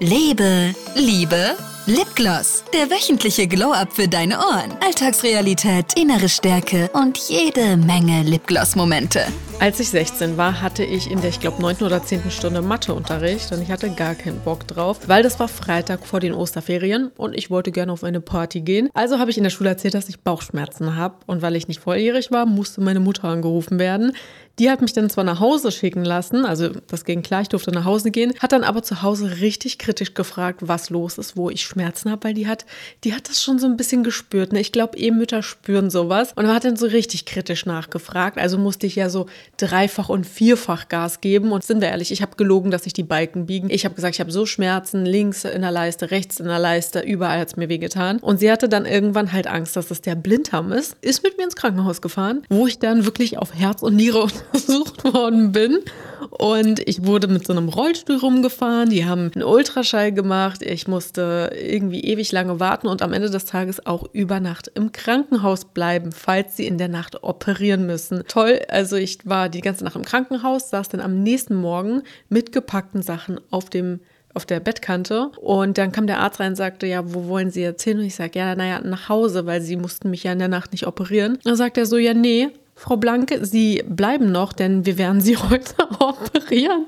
Lebe, Liebe, Lipgloss. Der wöchentliche Glow-Up für deine Ohren. Alltagsrealität, innere Stärke und jede Menge Lipgloss-Momente. Als ich 16 war, hatte ich in der, ich glaube, 9. oder 10. Stunde Matheunterricht und ich hatte gar keinen Bock drauf, weil das war Freitag vor den Osterferien und ich wollte gerne auf eine Party gehen. Also habe ich in der Schule erzählt, dass ich Bauchschmerzen habe und weil ich nicht volljährig war, musste meine Mutter angerufen werden. Die hat mich dann zwar nach Hause schicken lassen, also das ging klar, ich durfte nach Hause gehen, hat dann aber zu Hause richtig kritisch gefragt, was los ist, wo ich Schmerzen habe, weil die hat, die hat das schon so ein bisschen gespürt. Ne? Ich glaube, E-Mütter spüren sowas und hat dann so richtig kritisch nachgefragt. Also musste ich ja so dreifach und vierfach Gas geben. Und sind wir ehrlich, ich habe gelogen, dass sich die Balken biegen. Ich habe gesagt, ich habe so Schmerzen, links in der Leiste, rechts in der Leiste, überall hat es mir wehgetan. Und sie hatte dann irgendwann halt Angst, dass das der Blinddarm ist, ist mit mir ins Krankenhaus gefahren, wo ich dann wirklich auf Herz und Niere untersucht worden bin. Und ich wurde mit so einem Rollstuhl rumgefahren. Die haben einen Ultraschall gemacht. Ich musste irgendwie ewig lange warten und am Ende des Tages auch über Nacht im Krankenhaus bleiben, falls sie in der Nacht operieren müssen. Toll. Also ich war die ganze Nacht im Krankenhaus, saß dann am nächsten Morgen mit gepackten Sachen auf dem auf der Bettkante und dann kam der Arzt rein und sagte, ja, wo wollen Sie jetzt hin? Und ich sage, ja, naja, nach Hause, weil Sie mussten mich ja in der Nacht nicht operieren. Dann sagt er so, ja, nee, Frau Blanke, Sie bleiben noch, denn wir werden Sie heute operieren.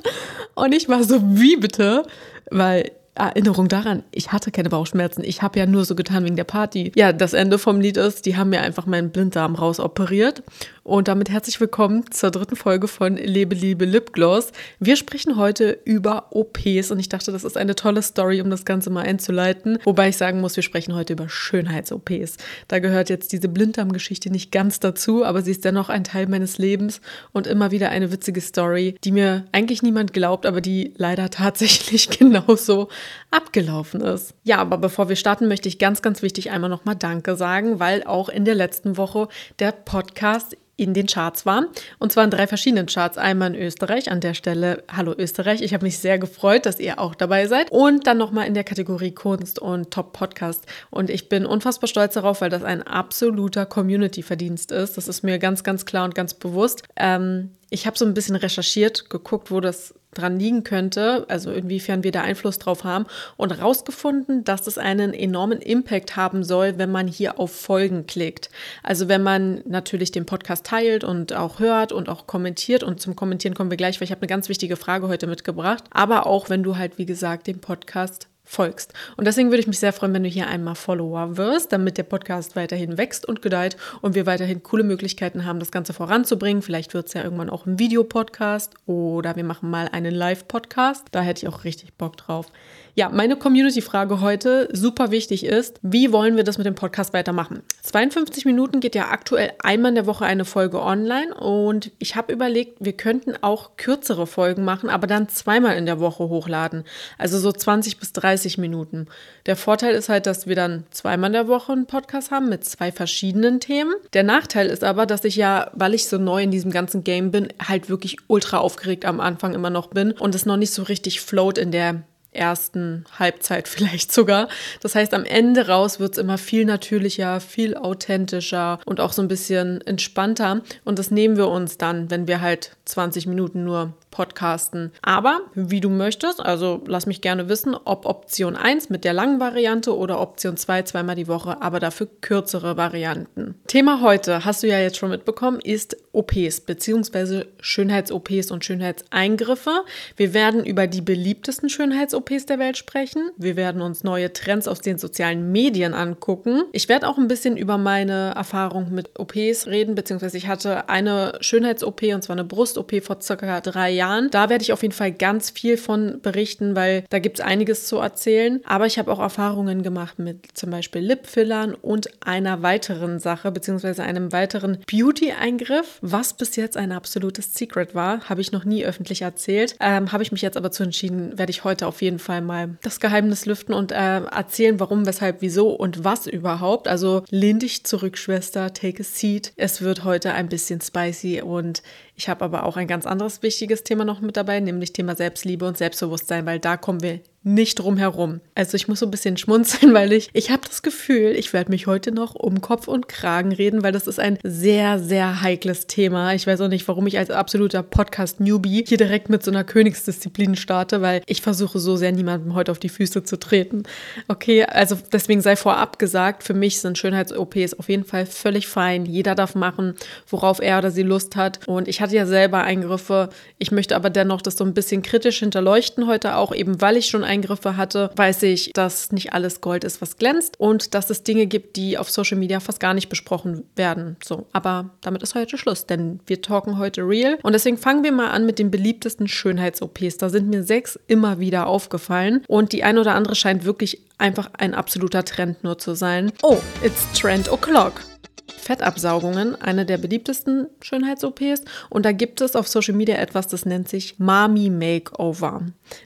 Und ich war so, wie bitte? Weil Erinnerung daran, ich hatte keine Bauchschmerzen. Ich habe ja nur so getan wegen der Party. Ja, das Ende vom Lied ist, die haben mir einfach meinen Blinddarm rausoperiert. Und damit herzlich willkommen zur dritten Folge von Lebe, Liebe, Lipgloss. Wir sprechen heute über OPs und ich dachte, das ist eine tolle Story, um das Ganze mal einzuleiten. Wobei ich sagen muss, wir sprechen heute über Schönheits-OPs. Da gehört jetzt diese Blinddarm-Geschichte nicht ganz dazu, aber sie ist dennoch ein Teil meines Lebens und immer wieder eine witzige Story, die mir eigentlich niemand glaubt, aber die leider tatsächlich genauso abgelaufen ist. Ja, aber bevor wir starten, möchte ich ganz, ganz wichtig einmal nochmal Danke sagen, weil auch in der letzten Woche der Podcast in den Charts war. Und zwar in drei verschiedenen Charts. Einmal in Österreich. An der Stelle, hallo Österreich. Ich habe mich sehr gefreut, dass ihr auch dabei seid. Und dann nochmal in der Kategorie Kunst und Top Podcast. Und ich bin unfassbar stolz darauf, weil das ein absoluter Community-Verdienst ist. Das ist mir ganz, ganz klar und ganz bewusst. Ähm, ich habe so ein bisschen recherchiert, geguckt, wo das dran liegen könnte, also inwiefern wir da Einfluss drauf haben. Und herausgefunden, dass es einen enormen Impact haben soll, wenn man hier auf Folgen klickt. Also wenn man natürlich den Podcast teilt und auch hört und auch kommentiert. Und zum Kommentieren kommen wir gleich, weil ich habe eine ganz wichtige Frage heute mitgebracht, aber auch wenn du halt wie gesagt den Podcast folgst. Und deswegen würde ich mich sehr freuen, wenn du hier einmal Follower wirst, damit der Podcast weiterhin wächst und gedeiht und wir weiterhin coole Möglichkeiten haben, das Ganze voranzubringen. Vielleicht wird es ja irgendwann auch ein Videopodcast oder wir machen mal einen Live-Podcast. Da hätte ich auch richtig Bock drauf. Ja, meine Community-Frage heute super wichtig ist, wie wollen wir das mit dem Podcast weitermachen? 52 Minuten geht ja aktuell einmal in der Woche eine Folge online und ich habe überlegt, wir könnten auch kürzere Folgen machen, aber dann zweimal in der Woche hochladen. Also so 20 bis 30 Minuten. Der Vorteil ist halt, dass wir dann zweimal in der Woche einen Podcast haben mit zwei verschiedenen Themen. Der Nachteil ist aber, dass ich ja, weil ich so neu in diesem ganzen Game bin, halt wirklich ultra aufgeregt am Anfang immer noch bin und es noch nicht so richtig float in der ersten Halbzeit vielleicht sogar. Das heißt, am Ende raus wird es immer viel natürlicher, viel authentischer und auch so ein bisschen entspannter. Und das nehmen wir uns dann, wenn wir halt 20 Minuten nur podcasten. Aber wie du möchtest, also lass mich gerne wissen, ob Option 1 mit der langen Variante oder Option 2 zweimal die Woche, aber dafür kürzere Varianten. Thema heute, hast du ja jetzt schon mitbekommen, ist OPs bzw. Schönheits-OPs und Schönheitseingriffe. Wir werden über die beliebtesten Schönheits-OPs der Welt sprechen. Wir werden uns neue Trends aus den sozialen Medien angucken. Ich werde auch ein bisschen über meine Erfahrung mit OPs reden, beziehungsweise ich hatte eine Schönheits-OP und zwar eine Brust-OP vor circa drei Jahren Jahren. Da werde ich auf jeden Fall ganz viel von berichten, weil da gibt es einiges zu erzählen. Aber ich habe auch Erfahrungen gemacht mit zum Beispiel Lipfillern und einer weiteren Sache, beziehungsweise einem weiteren Beauty-Eingriff, was bis jetzt ein absolutes Secret war. Habe ich noch nie öffentlich erzählt. Ähm, habe ich mich jetzt aber zu entschieden, werde ich heute auf jeden Fall mal das Geheimnis lüften und äh, erzählen, warum, weshalb, wieso und was überhaupt. Also lehn dich zurück, Schwester, take a seat. Es wird heute ein bisschen spicy und ich habe aber auch ein ganz anderes wichtiges Thema noch mit dabei, nämlich Thema Selbstliebe und Selbstbewusstsein, weil da kommen wir nicht drum herum. Also ich muss so ein bisschen schmunzeln, weil ich, ich habe das Gefühl, ich werde mich heute noch um Kopf und Kragen reden, weil das ist ein sehr, sehr heikles Thema. Ich weiß auch nicht, warum ich als absoluter Podcast-Newbie hier direkt mit so einer Königsdisziplin starte, weil ich versuche so sehr niemandem heute auf die Füße zu treten. Okay, also deswegen sei vorab gesagt, für mich sind Schönheits-OPs auf jeden Fall völlig fein. Jeder darf machen, worauf er oder sie Lust hat. Und ich hatte ja selber Eingriffe. Ich möchte aber dennoch das so ein bisschen kritisch hinterleuchten heute auch, eben weil ich schon Eingriffe hatte, weiß ich, dass nicht alles Gold ist, was glänzt und dass es Dinge gibt, die auf Social Media fast gar nicht besprochen werden. So, aber damit ist heute Schluss, denn wir talken heute real und deswegen fangen wir mal an mit den beliebtesten Schönheits-OPs. Da sind mir sechs immer wieder aufgefallen und die eine oder andere scheint wirklich einfach ein absoluter Trend nur zu sein. Oh, it's Trend O'Clock. Fettabsaugungen eine der beliebtesten Schönheits-OPs und da gibt es auf Social Media etwas, das nennt sich Mami Makeover.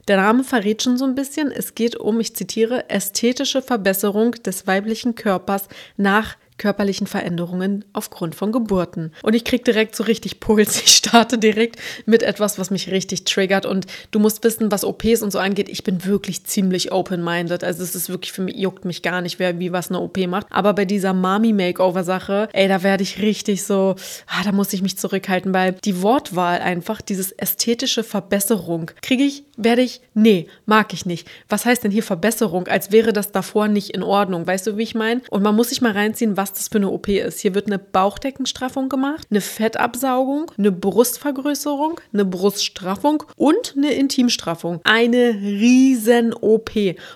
Der Name verrät schon so ein bisschen, es geht um, ich zitiere, ästhetische Verbesserung des weiblichen Körpers nach körperlichen Veränderungen aufgrund von Geburten. Und ich kriege direkt so richtig Puls. Ich starte direkt mit etwas, was mich richtig triggert. Und du musst wissen, was OPs und so angeht, ich bin wirklich ziemlich open-minded. Also es ist wirklich für mich, juckt mich gar nicht, wer wie was eine OP macht. Aber bei dieser Mami-Makeover-Sache, ey, da werde ich richtig so, ah, da muss ich mich zurückhalten, weil die Wortwahl einfach, dieses ästhetische Verbesserung, kriege ich, werde ich, nee, mag ich nicht. Was heißt denn hier Verbesserung? Als wäre das davor nicht in Ordnung. Weißt du, wie ich meine? Und man muss sich mal reinziehen, was was das für eine OP ist. Hier wird eine Bauchdeckenstraffung gemacht, eine Fettabsaugung, eine Brustvergrößerung, eine Bruststraffung und eine Intimstraffung. Eine riesen OP.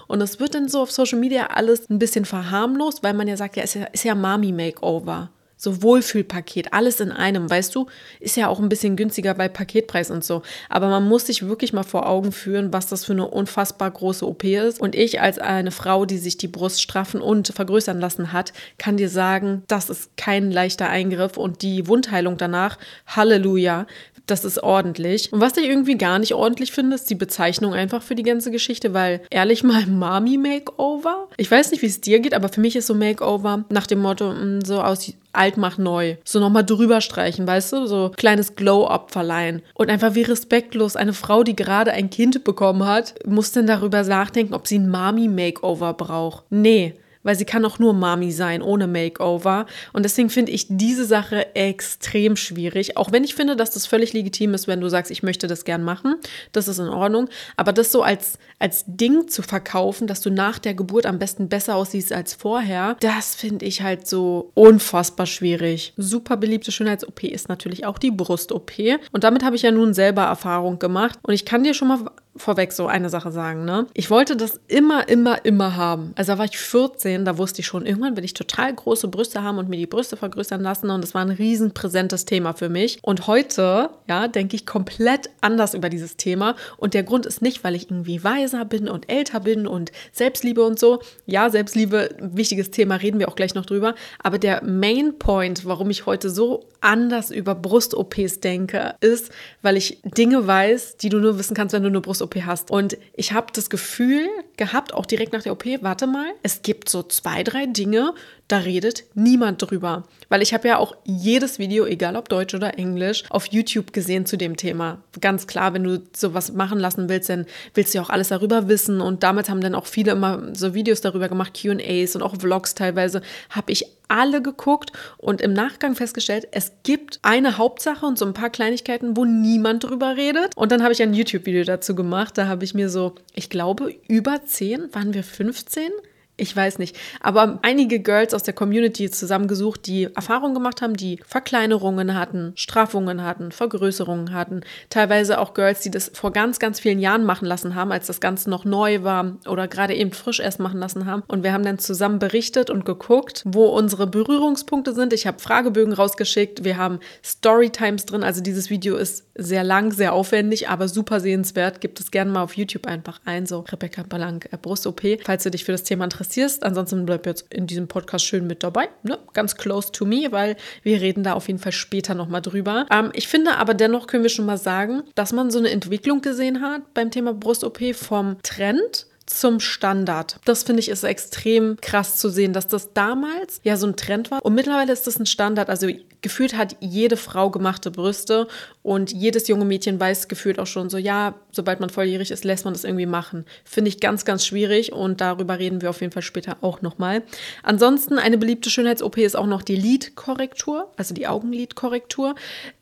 Und es wird dann so auf Social Media alles ein bisschen verharmlost, weil man ja sagt, ja, ist ja, ist ja Mami-Makeover. So Wohlfühlpaket, alles in einem, weißt du, ist ja auch ein bisschen günstiger bei Paketpreis und so. Aber man muss sich wirklich mal vor Augen führen, was das für eine unfassbar große OP ist. Und ich als eine Frau, die sich die Brust straffen und vergrößern lassen hat, kann dir sagen, das ist kein leichter Eingriff und die Wundheilung danach, Halleluja, das ist ordentlich. Und was ich irgendwie gar nicht ordentlich finde, ist die Bezeichnung einfach für die ganze Geschichte, weil ehrlich mal Mami Makeover. Ich weiß nicht, wie es dir geht, aber für mich ist so Makeover nach dem Motto mm, so aus alt macht neu. So nochmal drüber streichen, weißt du? So kleines Glow-up verleihen. Und einfach wie respektlos eine Frau, die gerade ein Kind bekommen hat, muss denn darüber nachdenken, ob sie ein Mami Makeover braucht. Nee weil sie kann auch nur Mami sein, ohne Makeover. Und deswegen finde ich diese Sache extrem schwierig. Auch wenn ich finde, dass das völlig legitim ist, wenn du sagst, ich möchte das gern machen. Das ist in Ordnung. Aber das so als, als Ding zu verkaufen, dass du nach der Geburt am besten besser aussiehst als vorher, das finde ich halt so unfassbar schwierig. Super beliebte Schönheits-OP ist natürlich auch die Brust-OP. Und damit habe ich ja nun selber Erfahrung gemacht. Und ich kann dir schon mal vorweg so eine Sache sagen, ne? Ich wollte das immer, immer, immer haben. Also da war ich 14, da wusste ich schon, irgendwann will ich total große Brüste haben und mir die Brüste vergrößern lassen und das war ein riesen präsentes Thema für mich. Und heute, ja, denke ich komplett anders über dieses Thema und der Grund ist nicht, weil ich irgendwie weiser bin und älter bin und Selbstliebe und so. Ja, Selbstliebe, wichtiges Thema, reden wir auch gleich noch drüber, aber der Main Point, warum ich heute so anders über Brust-OPs denke, ist, weil ich Dinge weiß, die du nur wissen kannst, wenn du eine Brust-OP hast. Und ich habe das Gefühl gehabt, auch direkt nach der OP, warte mal, es gibt so zwei, drei Dinge, da redet niemand drüber. Weil ich habe ja auch jedes Video, egal ob Deutsch oder Englisch, auf YouTube gesehen zu dem Thema. Ganz klar, wenn du sowas machen lassen willst, dann willst du ja auch alles darüber wissen. Und damals haben dann auch viele immer so Videos darüber gemacht, QAs und auch Vlogs teilweise. Habe ich alle geguckt und im Nachgang festgestellt, es gibt eine Hauptsache und so ein paar Kleinigkeiten, wo niemand drüber redet. Und dann habe ich ein YouTube-Video dazu gemacht. Da habe ich mir so, ich glaube, über 10, waren wir 15? Ich weiß nicht, aber einige Girls aus der Community zusammengesucht, die Erfahrungen gemacht haben, die Verkleinerungen hatten, Straffungen hatten, Vergrößerungen hatten. Teilweise auch Girls, die das vor ganz, ganz vielen Jahren machen lassen haben, als das Ganze noch neu war oder gerade eben frisch erst machen lassen haben. Und wir haben dann zusammen berichtet und geguckt, wo unsere Berührungspunkte sind. Ich habe Fragebögen rausgeschickt. Wir haben Storytimes drin. Also dieses Video ist sehr lang, sehr aufwendig, aber super sehenswert. Gibt es gerne mal auf YouTube einfach ein. So Rebecca Balank, äh, Brust-OP, falls du dich für das Thema interessierst interessierst. Ansonsten bleib jetzt in diesem Podcast schön mit dabei, ne? ganz close to me, weil wir reden da auf jeden Fall später nochmal drüber. Ähm, ich finde aber dennoch können wir schon mal sagen, dass man so eine Entwicklung gesehen hat beim Thema Brust-OP vom Trend zum Standard. Das finde ich ist extrem krass zu sehen, dass das damals ja so ein Trend war und mittlerweile ist das ein Standard. Also gefühlt hat jede Frau gemachte Brüste und jedes junge Mädchen weiß gefühlt auch schon so, ja, sobald man volljährig ist, lässt man das irgendwie machen. Finde ich ganz, ganz schwierig und darüber reden wir auf jeden Fall später auch nochmal. Ansonsten eine beliebte Schönheits-OP ist auch noch die Lidkorrektur, also die Augenlidkorrektur.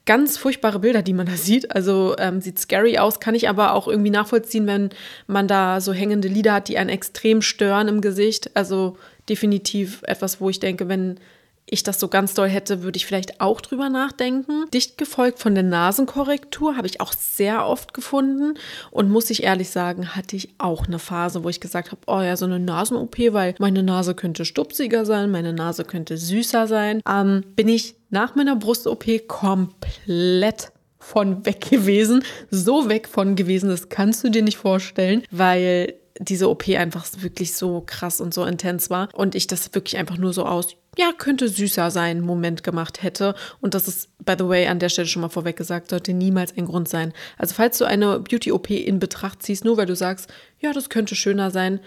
Ganz furchtbare Bilder, die man da sieht. Also ähm, sieht scary aus, kann ich aber auch irgendwie nachvollziehen, wenn man da so hängende Lider hat, die einen extrem stören im Gesicht. Also definitiv etwas, wo ich denke, wenn ich das so ganz doll hätte, würde ich vielleicht auch drüber nachdenken. Dicht gefolgt von der Nasenkorrektur habe ich auch sehr oft gefunden und muss ich ehrlich sagen, hatte ich auch eine Phase, wo ich gesagt habe, oh ja, so eine Nasen-OP, weil meine Nase könnte stupsiger sein, meine Nase könnte süßer sein. Ähm, bin ich nach meiner Brust-OP komplett von weg gewesen, so weg von gewesen, das kannst du dir nicht vorstellen, weil diese OP einfach wirklich so krass und so intens war und ich das wirklich einfach nur so aus, ja, könnte süßer sein, Moment gemacht hätte. Und das ist, by the way, an der Stelle schon mal vorweg gesagt, sollte niemals ein Grund sein. Also falls du eine Beauty-OP in Betracht ziehst, nur weil du sagst, ja, das könnte schöner sein,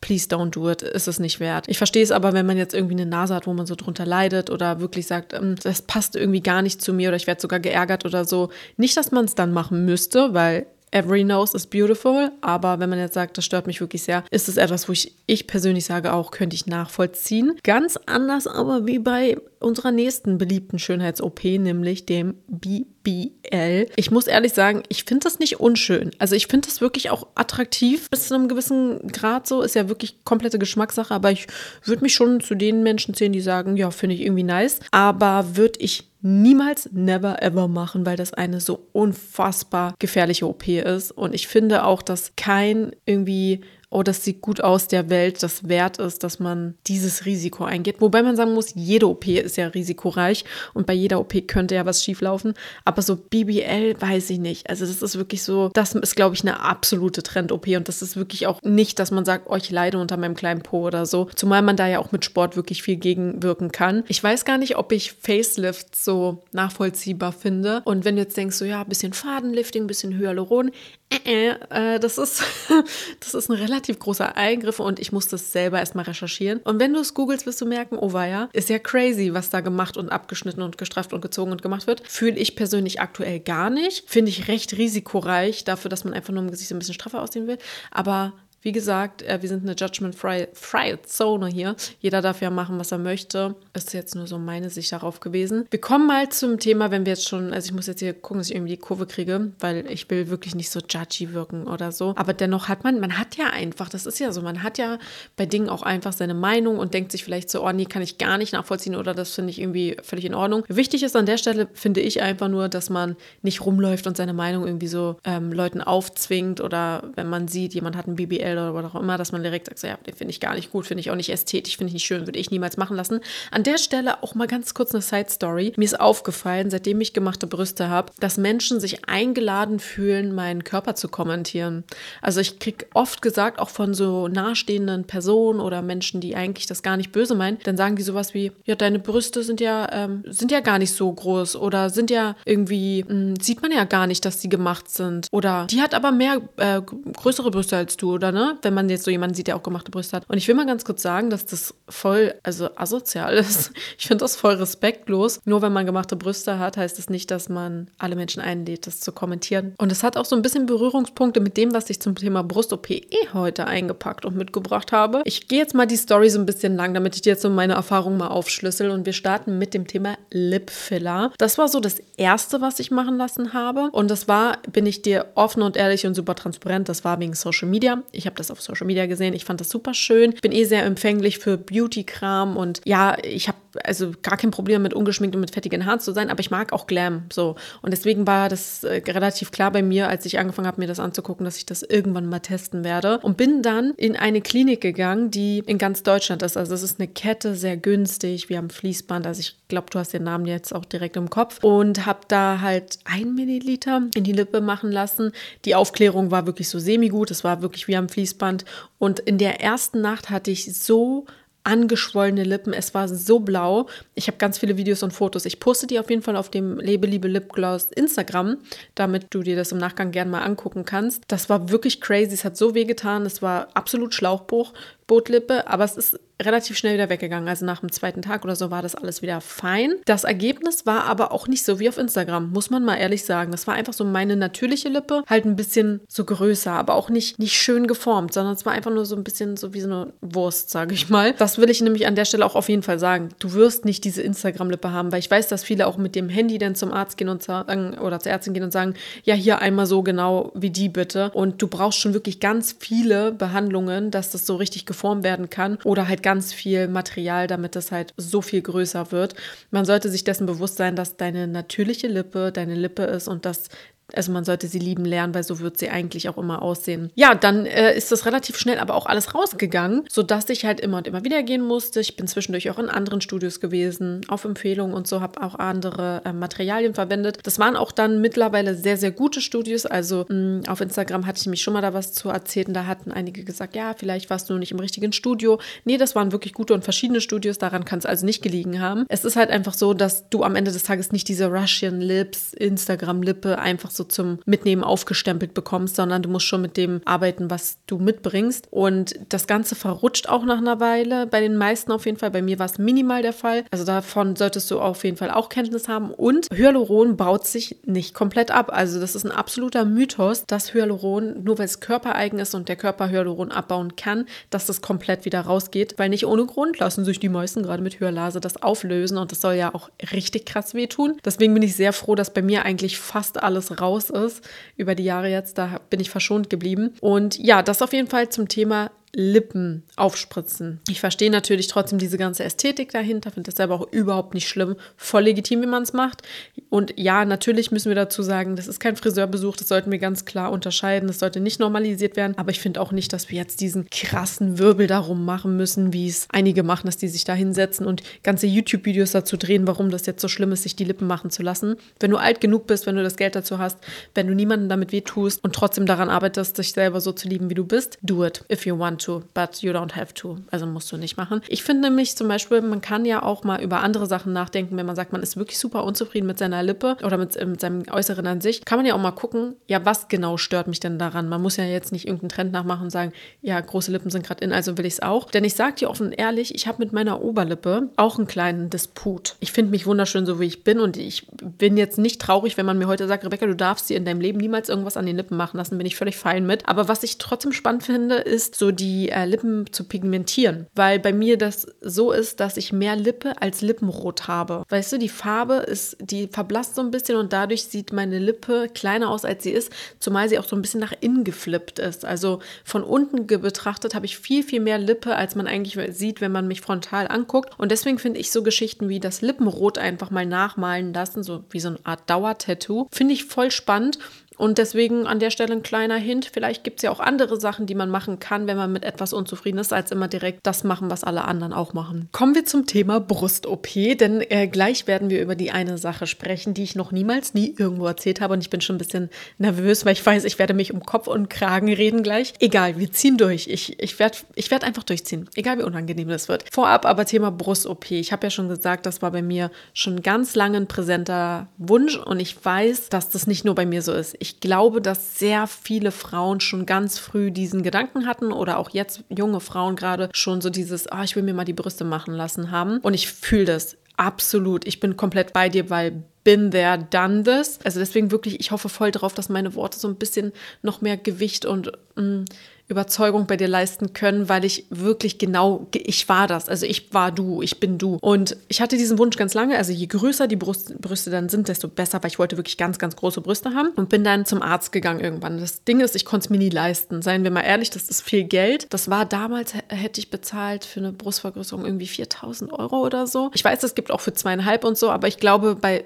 please don't do it, ist es nicht wert. Ich verstehe es aber, wenn man jetzt irgendwie eine Nase hat, wo man so drunter leidet oder wirklich sagt, ähm, das passt irgendwie gar nicht zu mir oder ich werde sogar geärgert oder so. Nicht, dass man es dann machen müsste, weil Every nose is beautiful, aber wenn man jetzt sagt, das stört mich wirklich sehr, ist es etwas, wo ich, ich persönlich sage, auch könnte ich nachvollziehen. Ganz anders aber wie bei unserer nächsten beliebten Schönheits-OP, nämlich dem BBL. Ich muss ehrlich sagen, ich finde das nicht unschön. Also ich finde das wirklich auch attraktiv bis zu einem gewissen Grad so. Ist ja wirklich komplette Geschmackssache, aber ich würde mich schon zu den Menschen zählen, die sagen, ja, finde ich irgendwie nice. Aber würde ich niemals, never, ever machen, weil das eine so unfassbar gefährliche OP ist. Und ich finde auch, dass kein irgendwie oh, das sieht gut aus, der Welt das wert ist, dass man dieses Risiko eingeht. Wobei man sagen muss, jede OP ist ja risikoreich und bei jeder OP könnte ja was schieflaufen. Aber so BBL weiß ich nicht. Also das ist wirklich so, das ist, glaube ich, eine absolute Trend-OP und das ist wirklich auch nicht, dass man sagt, oh, ich leide unter meinem kleinen Po oder so. Zumal man da ja auch mit Sport wirklich viel gegenwirken kann. Ich weiß gar nicht, ob ich Facelifts so nachvollziehbar finde. Und wenn du jetzt denkst, so ja, ein bisschen Fadenlifting, ein bisschen Hyaluron, äh, äh, das ist, das ist ein relativ großer Eingriff und ich muss das selber erstmal recherchieren. Und wenn du es googelst, wirst du merken, oh weia, ist ja crazy, was da gemacht und abgeschnitten und gestrafft und gezogen und gemacht wird. Fühle ich persönlich aktuell gar nicht. Finde ich recht risikoreich dafür, dass man einfach nur im Gesicht so ein bisschen straffer aussehen will. Aber wie gesagt, äh, wir sind eine judgment-freie Zone hier. Jeder darf ja machen, was er möchte. Ist jetzt nur so meine Sicht darauf gewesen. Wir kommen mal zum Thema, wenn wir jetzt schon, also ich muss jetzt hier gucken, dass ich irgendwie die Kurve kriege, weil ich will wirklich nicht so judgy wirken oder so. Aber dennoch hat man, man hat ja einfach, das ist ja so, man hat ja bei Dingen auch einfach seine Meinung und denkt sich vielleicht so, oh nee, kann ich gar nicht nachvollziehen oder das finde ich irgendwie völlig in Ordnung. Wichtig ist an der Stelle, finde ich einfach nur, dass man nicht rumläuft und seine Meinung irgendwie so ähm, Leuten aufzwingt oder wenn man sieht, jemand hat ein BBL oder was auch immer, dass man direkt sagt, so, ja, den finde ich gar nicht gut, finde ich auch nicht ästhetisch, finde ich nicht schön, würde ich niemals machen lassen. An der Stelle auch mal ganz kurz eine Side Story. Mir ist aufgefallen, seitdem ich gemachte Brüste habe, dass Menschen sich eingeladen fühlen, meinen Körper zu kommentieren. Also ich kriege oft gesagt, auch von so nahestehenden Personen oder Menschen, die eigentlich das gar nicht böse meinen, dann sagen die sowas wie, ja, deine Brüste sind ja, ähm, sind ja gar nicht so groß oder sind ja irgendwie, mh, hm, sieht man ja gar nicht, dass die gemacht sind. Oder die hat aber mehr äh, größere Brüste als du, oder ne? Wenn man jetzt so jemanden sieht, der auch gemachte Brüste hat. Und ich will mal ganz kurz sagen, dass das voll, also asozial ist. Ich finde das voll respektlos. Nur wenn man gemachte Brüste hat, heißt es das nicht, dass man alle Menschen einlädt, das zu kommentieren. Und es hat auch so ein bisschen Berührungspunkte mit dem, was ich zum Thema Brust-OP eh heute eingepackt und mitgebracht habe. Ich gehe jetzt mal die Story so ein bisschen lang, damit ich dir jetzt so meine Erfahrungen mal aufschlüssel. Und wir starten mit dem Thema Lip-Filler. Das war so das Erste, was ich machen lassen habe. Und das war, bin ich dir offen und ehrlich und super transparent, das war wegen Social Media. Ich habe das auf Social Media gesehen. Ich fand das super schön. Ich bin eh sehr empfänglich für Beauty-Kram und ja, ich habe also gar kein Problem mit ungeschminkt und mit fettigen Haaren zu sein, aber ich mag auch Glam so. Und deswegen war das äh, relativ klar bei mir, als ich angefangen habe, mir das anzugucken, dass ich das irgendwann mal testen werde. Und bin dann in eine Klinik gegangen, die in ganz Deutschland ist. Also es ist eine Kette, sehr günstig. Wir haben Fließband, also ich glaube, du hast den Namen jetzt auch direkt im Kopf. Und habe da halt ein Milliliter in die Lippe machen lassen. Die Aufklärung war wirklich so semi-gut. Es war wirklich wie am Fließband. Und in der ersten Nacht hatte ich so angeschwollene Lippen. Es war so blau. Ich habe ganz viele Videos und Fotos. Ich poste die auf jeden Fall auf dem Lebe Liebe Lipgloss Instagram, damit du dir das im Nachgang gerne mal angucken kannst. Das war wirklich crazy. Es hat so weh getan. Es war absolut Schlauchbruch Botlippe, aber es ist relativ schnell wieder weggegangen. Also nach dem zweiten Tag oder so war das alles wieder fein. Das Ergebnis war aber auch nicht so wie auf Instagram, muss man mal ehrlich sagen. Das war einfach so meine natürliche Lippe, halt ein bisschen so größer, aber auch nicht, nicht schön geformt, sondern es war einfach nur so ein bisschen so wie so eine Wurst, sage ich mal. Das will ich nämlich an der Stelle auch auf jeden Fall sagen. Du wirst nicht diese Instagram-Lippe haben, weil ich weiß, dass viele auch mit dem Handy dann zum Arzt gehen und sagen, oder zur Ärztin gehen und sagen, ja, hier einmal so genau wie die bitte. Und du brauchst schon wirklich ganz viele Behandlungen, dass das so richtig geformt werden kann oder halt ganz viel Material, damit es halt so viel größer wird. Man sollte sich dessen bewusst sein, dass deine natürliche Lippe deine Lippe ist und dass also man sollte sie lieben lernen, weil so wird sie eigentlich auch immer aussehen. Ja, dann äh, ist das relativ schnell aber auch alles rausgegangen, sodass ich halt immer und immer wieder gehen musste. Ich bin zwischendurch auch in anderen Studios gewesen, auf Empfehlung und so, habe auch andere äh, Materialien verwendet. Das waren auch dann mittlerweile sehr, sehr gute Studios. Also mh, mm, auf Instagram hatte ich mich schon mal da was zu erzählt und da hatten einige gesagt, ja, vielleicht warst du nicht im richtigen Studio. Nee, das waren wirklich gute und verschiedene Studios, daran kann es also nicht gelegen haben. Es ist halt einfach so, dass du am Ende des Tages nicht diese Russian Lips, Instagram-Lippe einfach so so zum Mitnehmen aufgestempelt bekommst, sondern du musst schon mit dem arbeiten, was du mitbringst. Und das Ganze verrutscht auch nach einer Weile, bei den meisten auf jeden Fall. Bei mir war es minimal der Fall. Also davon solltest du auf jeden Fall auch Kenntnis haben. Und Hyaluron baut sich nicht komplett ab. Also das ist ein absoluter Mythos, dass Hyaluron, nur weil es körpereigen ist und der Körper Hyaluron abbauen kann, dass das komplett wieder rausgeht. Weil nicht ohne Grund lassen sich die meisten gerade mit Hyalase das auflösen und das soll ja auch richtig krass wehtun. Deswegen bin ich sehr froh, dass bei mir eigentlich fast alles raus raus ist über die Jahre jetzt. Da bin ich verschont geblieben. Und ja, das auf jeden Fall zum Thema Lippen aufspritzen. Ich verstehe natürlich trotzdem diese ganze Ästhetik dahinter, finde das selber auch überhaupt nicht schlimm. Voll legitim, wie man es macht. Und ja, natürlich müssen wir dazu sagen, das ist kein Friseurbesuch, das sollten wir ganz klar unterscheiden. Das sollte nicht normalisiert werden. Aber ich finde auch nicht, dass wir jetzt diesen krassen Wirbel darum machen müssen, wie es einige machen, dass die sich da hinsetzen und ganze YouTube-Videos dazu drehen, warum das jetzt so schlimm ist, sich die Lippen machen zu lassen. Wenn du alt genug bist, wenn du das Geld dazu hast, wenn du niemanden damit wehtust und trotzdem daran arbeitest, dich selber so zu lieben, wie du bist, do it if you want to, but you don't have to. Also musst du nicht machen. Ich finde nämlich zum Beispiel, man kann ja auch mal über andere Sachen nachdenken, wenn man sagt, man ist wirklich super unzufrieden mit seiner Lippe oder mit, äh, mit seinem Äußeren an sich, kann man ja auch mal gucken, ja, was genau stört mich denn daran? Man muss ja jetzt nicht irgendeinen Trend nachmachen und sagen, ja, große Lippen sind gerade in, also will ich es auch. Denn ich sage dir offen ehrlich, ich habe mit meiner Oberlippe auch einen kleinen Disput. Ich finde mich wunderschön, so wie ich bin und ich bin jetzt nicht traurig, wenn man mir heute sagt, Rebecca, du darfst dir in deinem Leben niemals irgendwas an den Lippen machen lassen, bin ich völlig fein mit. Aber was ich trotzdem spannend finde, ist so die äh, Lippen zu pigmentieren, weil bei mir das so ist, dass ich mehr Lippe als Lippenrot habe. Weißt du, die Farbe ist, die verblasst so ein bisschen und dadurch sieht meine Lippe kleiner aus, als sie ist, zumal sie auch so ein bisschen nach innen geflippt ist. Also von unten betrachtet habe ich viel, viel mehr Lippe, als man eigentlich sieht, wenn man mich frontal anguckt. Und deswegen finde ich so Geschichten wie das Lippenrot einfach mal nachmalen lassen, so wie so eine Art Dauertattoo, finde ich voll spannend und deswegen an der Stelle ein kleiner Hint. Vielleicht gibt es ja auch andere Sachen, die man machen kann, wenn man mit etwas unzufrieden ist, als immer direkt das machen, was alle anderen auch machen. Kommen wir zum Thema Brust-OP, denn äh, gleich werden wir über die eine Sache sprechen, die ich noch niemals nie irgendwo erzählt habe. Und ich bin schon ein bisschen nervös, weil ich weiß, ich werde mich um Kopf und Kragen reden gleich. Egal, wir ziehen durch. Ich, ich werde ich werd einfach durchziehen, egal wie unangenehm das wird. Vorab aber Thema Brust-OP. Ich habe ja schon gesagt, das war bei mir schon ganz lange ein präsenter Wunsch und ich weiß, dass das nicht nur bei mir so ist. Ich ich glaube, dass sehr viele Frauen schon ganz früh diesen Gedanken hatten oder auch jetzt junge Frauen gerade schon so dieses, ah, ich will mir mal die Brüste machen lassen haben. Und ich fühle das absolut. Ich bin komplett bei dir, weil been there, done this. Also deswegen wirklich, ich hoffe voll drauf, dass meine Worte so ein bisschen noch mehr Gewicht und mh, mm, Überzeugung bei dir leisten können, weil ich wirklich genau, ich war das. Also ich war du, ich bin du. Und ich hatte diesen Wunsch ganz lange. Also je größer die Brust, Brüste dann sind, desto besser, weil ich wollte wirklich ganz, ganz große Brüste haben und bin dann zum Arzt gegangen irgendwann. Das Ding ist, ich konnte es mir nie leisten. Seien wir mal ehrlich, das ist viel Geld. Das war damals, hätte ich bezahlt für eine Brustvergrößerung irgendwie 4000 Euro oder so. Ich weiß, es gibt auch für zweieinhalb und so, aber ich glaube bei,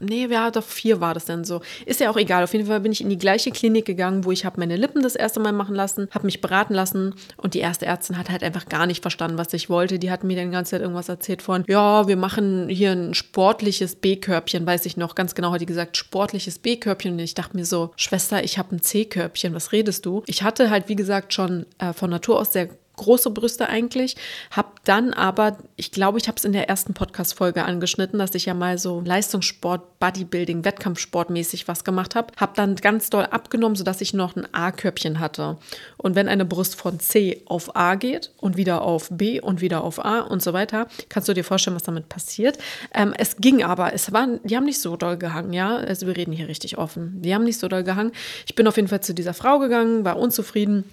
nee, ja, doch vier war das dann so. Ist ja auch egal. Auf jeden Fall bin ich in die gleiche Klinik gegangen, wo ich habe meine Lippen das erste Mal machen lassen, habe habe mich beraten lassen und die erste Ärztin hat halt einfach gar nicht verstanden, was ich wollte. Die hat mir dann ganze Zeit irgendwas erzählt von, ja, wir machen hier ein sportliches B-Körbchen, weiß ich noch. Ganz genau hat die gesagt, sportliches B-Körbchen. Und ich dachte mir so, Schwester, ich habe ein C-Körbchen, was redest du? Ich hatte halt, wie gesagt, schon äh, von Natur aus sehr große Brüste eigentlich. Hab dann aber, ich glaube, ich habe es in der ersten Podcast-Folge angeschnitten, dass ich ja mal so Leistungssport, Bodybuilding, Wettkampfsportmäßig was gemacht habe. Hab dann ganz doll abgenommen, sodass ich noch ein A-Körbchen hatte. Und wenn eine Brust von C auf A geht und wieder auf B und wieder auf A und so weiter, kannst du dir vorstellen, was damit passiert. Ähm, es ging aber, es waren, die haben nicht so doll gehangen, ja. Also wir reden hier richtig offen. Die haben nicht so doll gehangen. Ich bin auf jeden Fall zu dieser Frau gegangen, war unzufrieden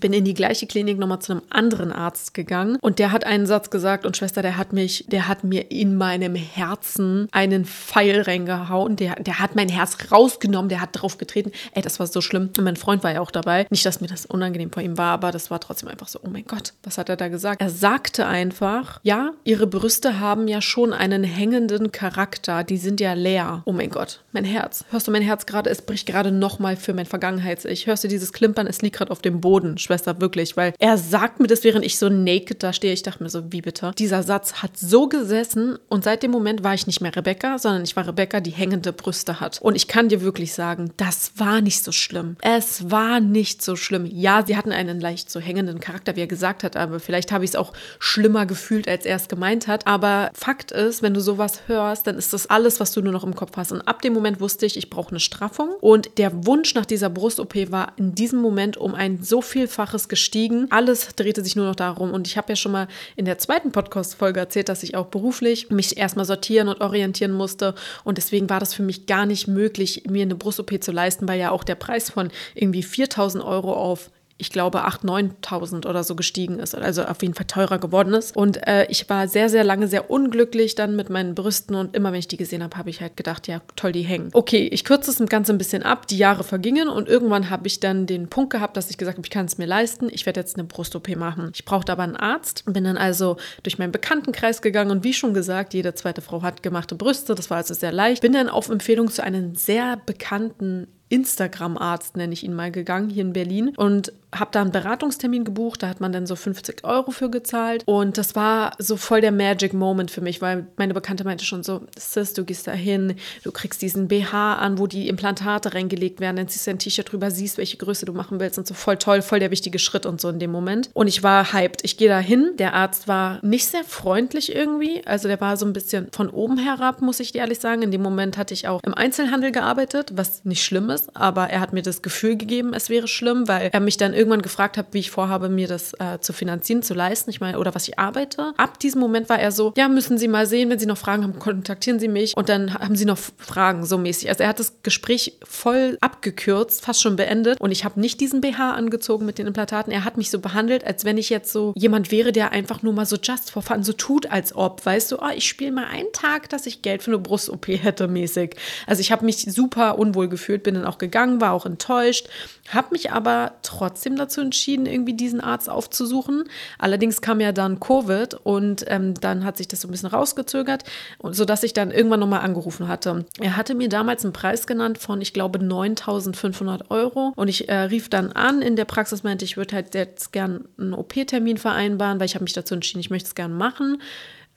bin in die gleiche Klinik nochmal zu einem anderen Arzt gegangen und der hat einen Satz gesagt und Schwester, der hat mich, der hat mir in meinem Herzen einen Pfeil reingehauen, der, der hat mein Herz rausgenommen, der hat drauf getreten. Ey, das war so schlimm. Und mein Freund war ja auch dabei. Nicht, dass mir das unangenehm vor ihm war, aber das war trotzdem einfach so, oh mein Gott, was hat er da gesagt? Er sagte einfach, ja, ihre Brüste haben ja schon einen hängenden Charakter, die sind ja leer. Oh mein Gott, mein Herz. Hörst du mein Herz gerade? Es bricht gerade nochmal für mein Vergangenheits-Ich. Hörst du dieses Klimpern? Es liegt gerade auf dem Boden. Schwester, wirklich, weil er sagt mir das, während ich so naked da stehe. Ich dachte mir so, wie bitte? Dieser Satz hat so gesessen und seit dem Moment war ich nicht mehr Rebecca, sondern ich war Rebecca, die hängende Brüste hat. Und ich kann dir wirklich sagen, das war nicht so schlimm. Es war nicht so schlimm. Ja, sie hatten einen leicht so hängenden Charakter, wie er gesagt hat, aber vielleicht habe ich es auch schlimmer gefühlt, als er es gemeint hat. Aber Fakt ist, wenn du sowas hörst, dann ist das alles, was du nur noch im Kopf hast. Und ab dem Moment wusste ich, ich brauche eine Straffung. Und der Wunsch nach dieser Brust-OP war in diesem Moment um ein so vielfach Vielfaches gestiegen. Alles drehte sich nur noch darum. Und ich habe ja schon mal in der zweiten Podcast-Folge erzählt, dass ich auch beruflich mich erstmal sortieren und orientieren musste. Und deswegen war das für mich gar nicht möglich, mir eine Brust-OP zu leisten, weil ja auch der Preis von irgendwie 4000 Euro auf ich glaube, 8.000, 9.000 oder so gestiegen ist, also auf jeden Fall teurer geworden ist. Und äh, ich war sehr, sehr lange sehr unglücklich dann mit meinen Brüsten und immer, wenn ich die gesehen habe, habe ich halt gedacht, ja, toll, die hängen. Okay, ich kürze das Ganze ein bisschen ab, die Jahre vergingen und irgendwann habe ich dann den Punkt gehabt, dass ich gesagt habe, ich kann es mir leisten, ich werde jetzt eine Brust-OP machen. Ich brauchte aber einen Arzt, bin dann also durch meinen Bekanntenkreis gegangen und wie schon gesagt, jede zweite Frau hat gemachte Brüste, das war also sehr leicht. Bin dann auf Empfehlung zu einem sehr bekannten Instagram-Arzt, nenne ich ihn mal, gegangen hier in Berlin und habe da einen Beratungstermin gebucht. Da hat man dann so 50 Euro für gezahlt. Und das war so voll der Magic Moment für mich, weil meine Bekannte meinte schon so: Sis, du gehst da hin, du kriegst diesen BH an, wo die Implantate reingelegt werden, dann ziehst du ein T-Shirt drüber, siehst, welche Größe du machen willst und so voll toll, voll der wichtige Schritt und so in dem Moment. Und ich war hyped. Ich gehe da hin. Der Arzt war nicht sehr freundlich irgendwie. Also der war so ein bisschen von oben herab, muss ich dir ehrlich sagen. In dem Moment hatte ich auch im Einzelhandel gearbeitet, was nicht schlimm ist ist, aber er hat mir das Gefühl gegeben, es wäre schlimm, weil er mich dann irgendwann gefragt hat, wie ich vorhabe, mir das äh, zu finanzieren, zu leisten, ich meine, oder was ich arbeite. Ab diesem Moment war er so, ja, müssen Sie mal sehen, wenn Sie noch Fragen haben, kontaktieren Sie mich und dann haben Sie noch Fragen, so mäßig. Also er hat das Gespräch voll abgekürzt, fast schon beendet und ich habe nicht diesen BH angezogen mit den Implantaten. Er hat mich so behandelt, als wenn ich jetzt so jemand wäre, der einfach nur mal so just for fun so tut, als ob, weißt du, oh, ich spiele mal einen Tag, dass ich Geld für eine Brust-OP hätte, mäßig. Also ich habe mich super unwohl gefühlt, bin dann auch auch gegangen, war auch enttäuscht, habe mich aber trotzdem dazu entschieden, irgendwie diesen Arzt aufzusuchen. Allerdings kam ja dann Covid und ähm, dann hat sich das so ein bisschen rausgezögert, sodass ich dann irgendwann nochmal angerufen hatte. Er hatte mir damals einen Preis genannt von, ich glaube, 9.500 Euro und ich äh, rief dann an in der Praxis, meinte, ich würde halt jetzt gern einen OP-Termin vereinbaren, weil ich habe mich dazu entschieden, ich möchte es gern machen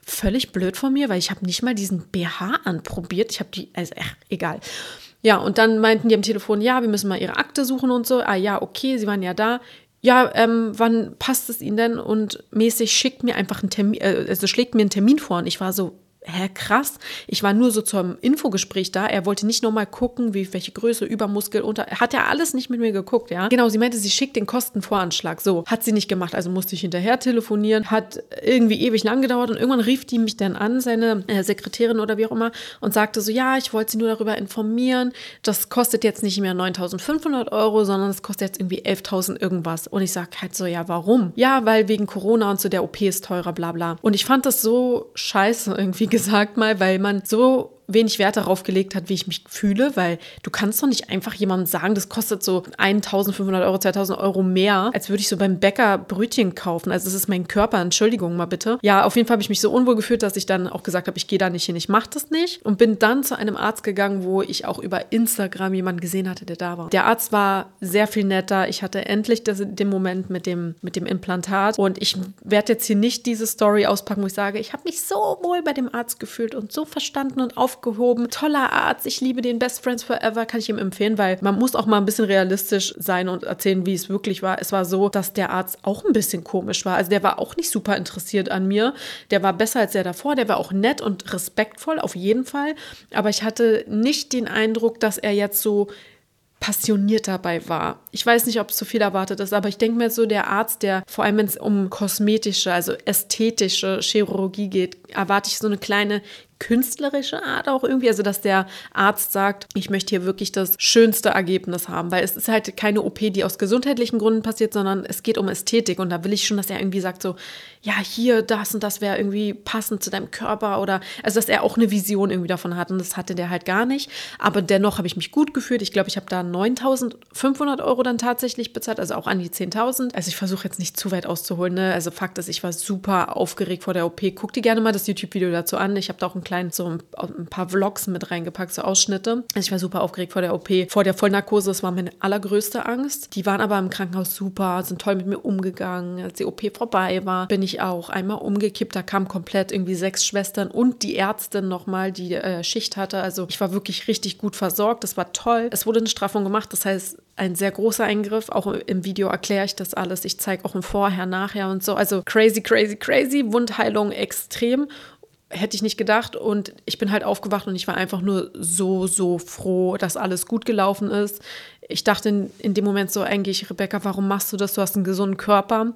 völlig blöd von mir, weil ich habe nicht mal diesen BH anprobiert. Ich habe die, also ach, egal. Ja, und dann meinten die am Telefon, ja, wir müssen mal ihre Akte suchen und so. Ah ja, okay, sie waren ja da. Ja, ähm, wann passt es Ihnen denn? Und mäßig schickt mir einfach einen Termin, äh, also schlägt mir einen Termin vor. Und ich war so, hä, krass. Ich war nur so zum Infogespräch da. Er wollte nicht nochmal gucken, wie, welche Größe, Übermuskel, unter. Hat ja alles nicht mit mir geguckt, ja. Genau, sie meinte, sie schickt den Kostenvoranschlag. So, hat sie nicht gemacht. Also musste ich hinterher telefonieren. Hat irgendwie ewig lang gedauert und irgendwann rief die mich dann an, seine äh, Sekretärin oder wie auch immer, und sagte so, ja, ich wollte sie nur darüber informieren. Das kostet jetzt nicht mehr 9500 Euro, sondern es kostet jetzt irgendwie 11.000 irgendwas. Und ich sag halt so, ja, warum? Ja, weil wegen Corona und so der OP ist teurer, bla bla. Und ich fand das so scheiße irgendwie gesagt mal, weil man so wenig Wert darauf gelegt hat, wie ich mich fühle, weil du kannst doch nicht einfach jemandem sagen, das kostet so 1500 Euro, 2000 Euro mehr, als würde ich so beim Bäcker Brötchen kaufen. Also es ist mein Körper, Entschuldigung mal bitte. Ja, auf jeden Fall habe ich mich so unwohl gefühlt, dass ich dann auch gesagt habe, ich gehe da nicht hin, ich mache das nicht und bin dann zu einem Arzt gegangen, wo ich auch über Instagram jemanden gesehen hatte, der da war. Der Arzt war sehr viel netter. Ich hatte endlich das, den Moment mit dem, mit dem Implantat und ich werde jetzt hier nicht diese Story auspacken, wo ich sage, ich habe mich so wohl bei dem Arzt gefühlt und so verstanden und auf aufgehoben. Toller Arzt, ich liebe den Best Friends Forever, kann ich ihm empfehlen, weil man muss auch mal ein bisschen realistisch sein und erzählen, wie es wirklich war. Es war so, dass der Arzt auch ein bisschen komisch war. Also der war auch nicht super interessiert an mir. Der war besser als der davor. Der war auch nett und respektvoll, auf jeden Fall. Aber ich hatte nicht den Eindruck, dass er jetzt so passioniert dabei war. Ich weiß nicht, ob es zu viel erwartet ist, aber ich denke mir so, der Arzt, der vor allem, wenn es um kosmetische, also ästhetische Chirurgie geht, erwarte ich so eine kleine künstlerische Art auch irgendwie, also dass der Arzt sagt, ich möchte hier wirklich das schönste Ergebnis haben, weil es ist halt keine OP, die aus gesundheitlichen Gründen passiert, sondern es geht um Ästhetik. Und da will ich schon, dass er irgendwie sagt so, ja, hier, das und das wäre irgendwie passend zu deinem Körper oder, also dass er auch eine Vision irgendwie davon hat. Und das hatte der halt gar nicht, aber dennoch habe ich mich gut gefühlt, ich glaube, ich habe da 9.500 Euro dann tatsächlich bezahlt, also auch an die 10.000, also ich versuche jetzt nicht zu weit auszuholen, ne? also Fakt ist, ich war super aufgeregt vor der OP, guck dir gerne mal das YouTube-Video dazu an, ich habe da auch ein kleinen, so ein paar Vlogs mit reingepackt, so Ausschnitte. Also ich war super aufgeregt vor der OP, vor der Vollnarkose. Das war meine allergrößte Angst. Die waren aber im Krankenhaus super, sind toll mit mir umgegangen. Als die OP vorbei war, bin ich auch einmal umgekippt. Da kamen komplett irgendwie sechs Schwestern und die Ärztin nochmal, die äh, Schicht hatte. Also ich war wirklich richtig gut versorgt. Das war toll. Es wurde eine Straffung gemacht. Das heißt, ein sehr großer Eingriff. Auch im Video erkläre ich das alles. Ich zeige auch ein Vorher, Nachher und so. Also crazy, crazy, crazy. Wundheilung extrem hätte ich nicht gedacht. Und ich bin halt aufgewacht und ich war einfach nur so, so froh, dass alles gut gelaufen ist. Ich dachte in, in dem Moment so eigentlich, Rebecca, warum machst du das? Du hast einen gesunden Körper.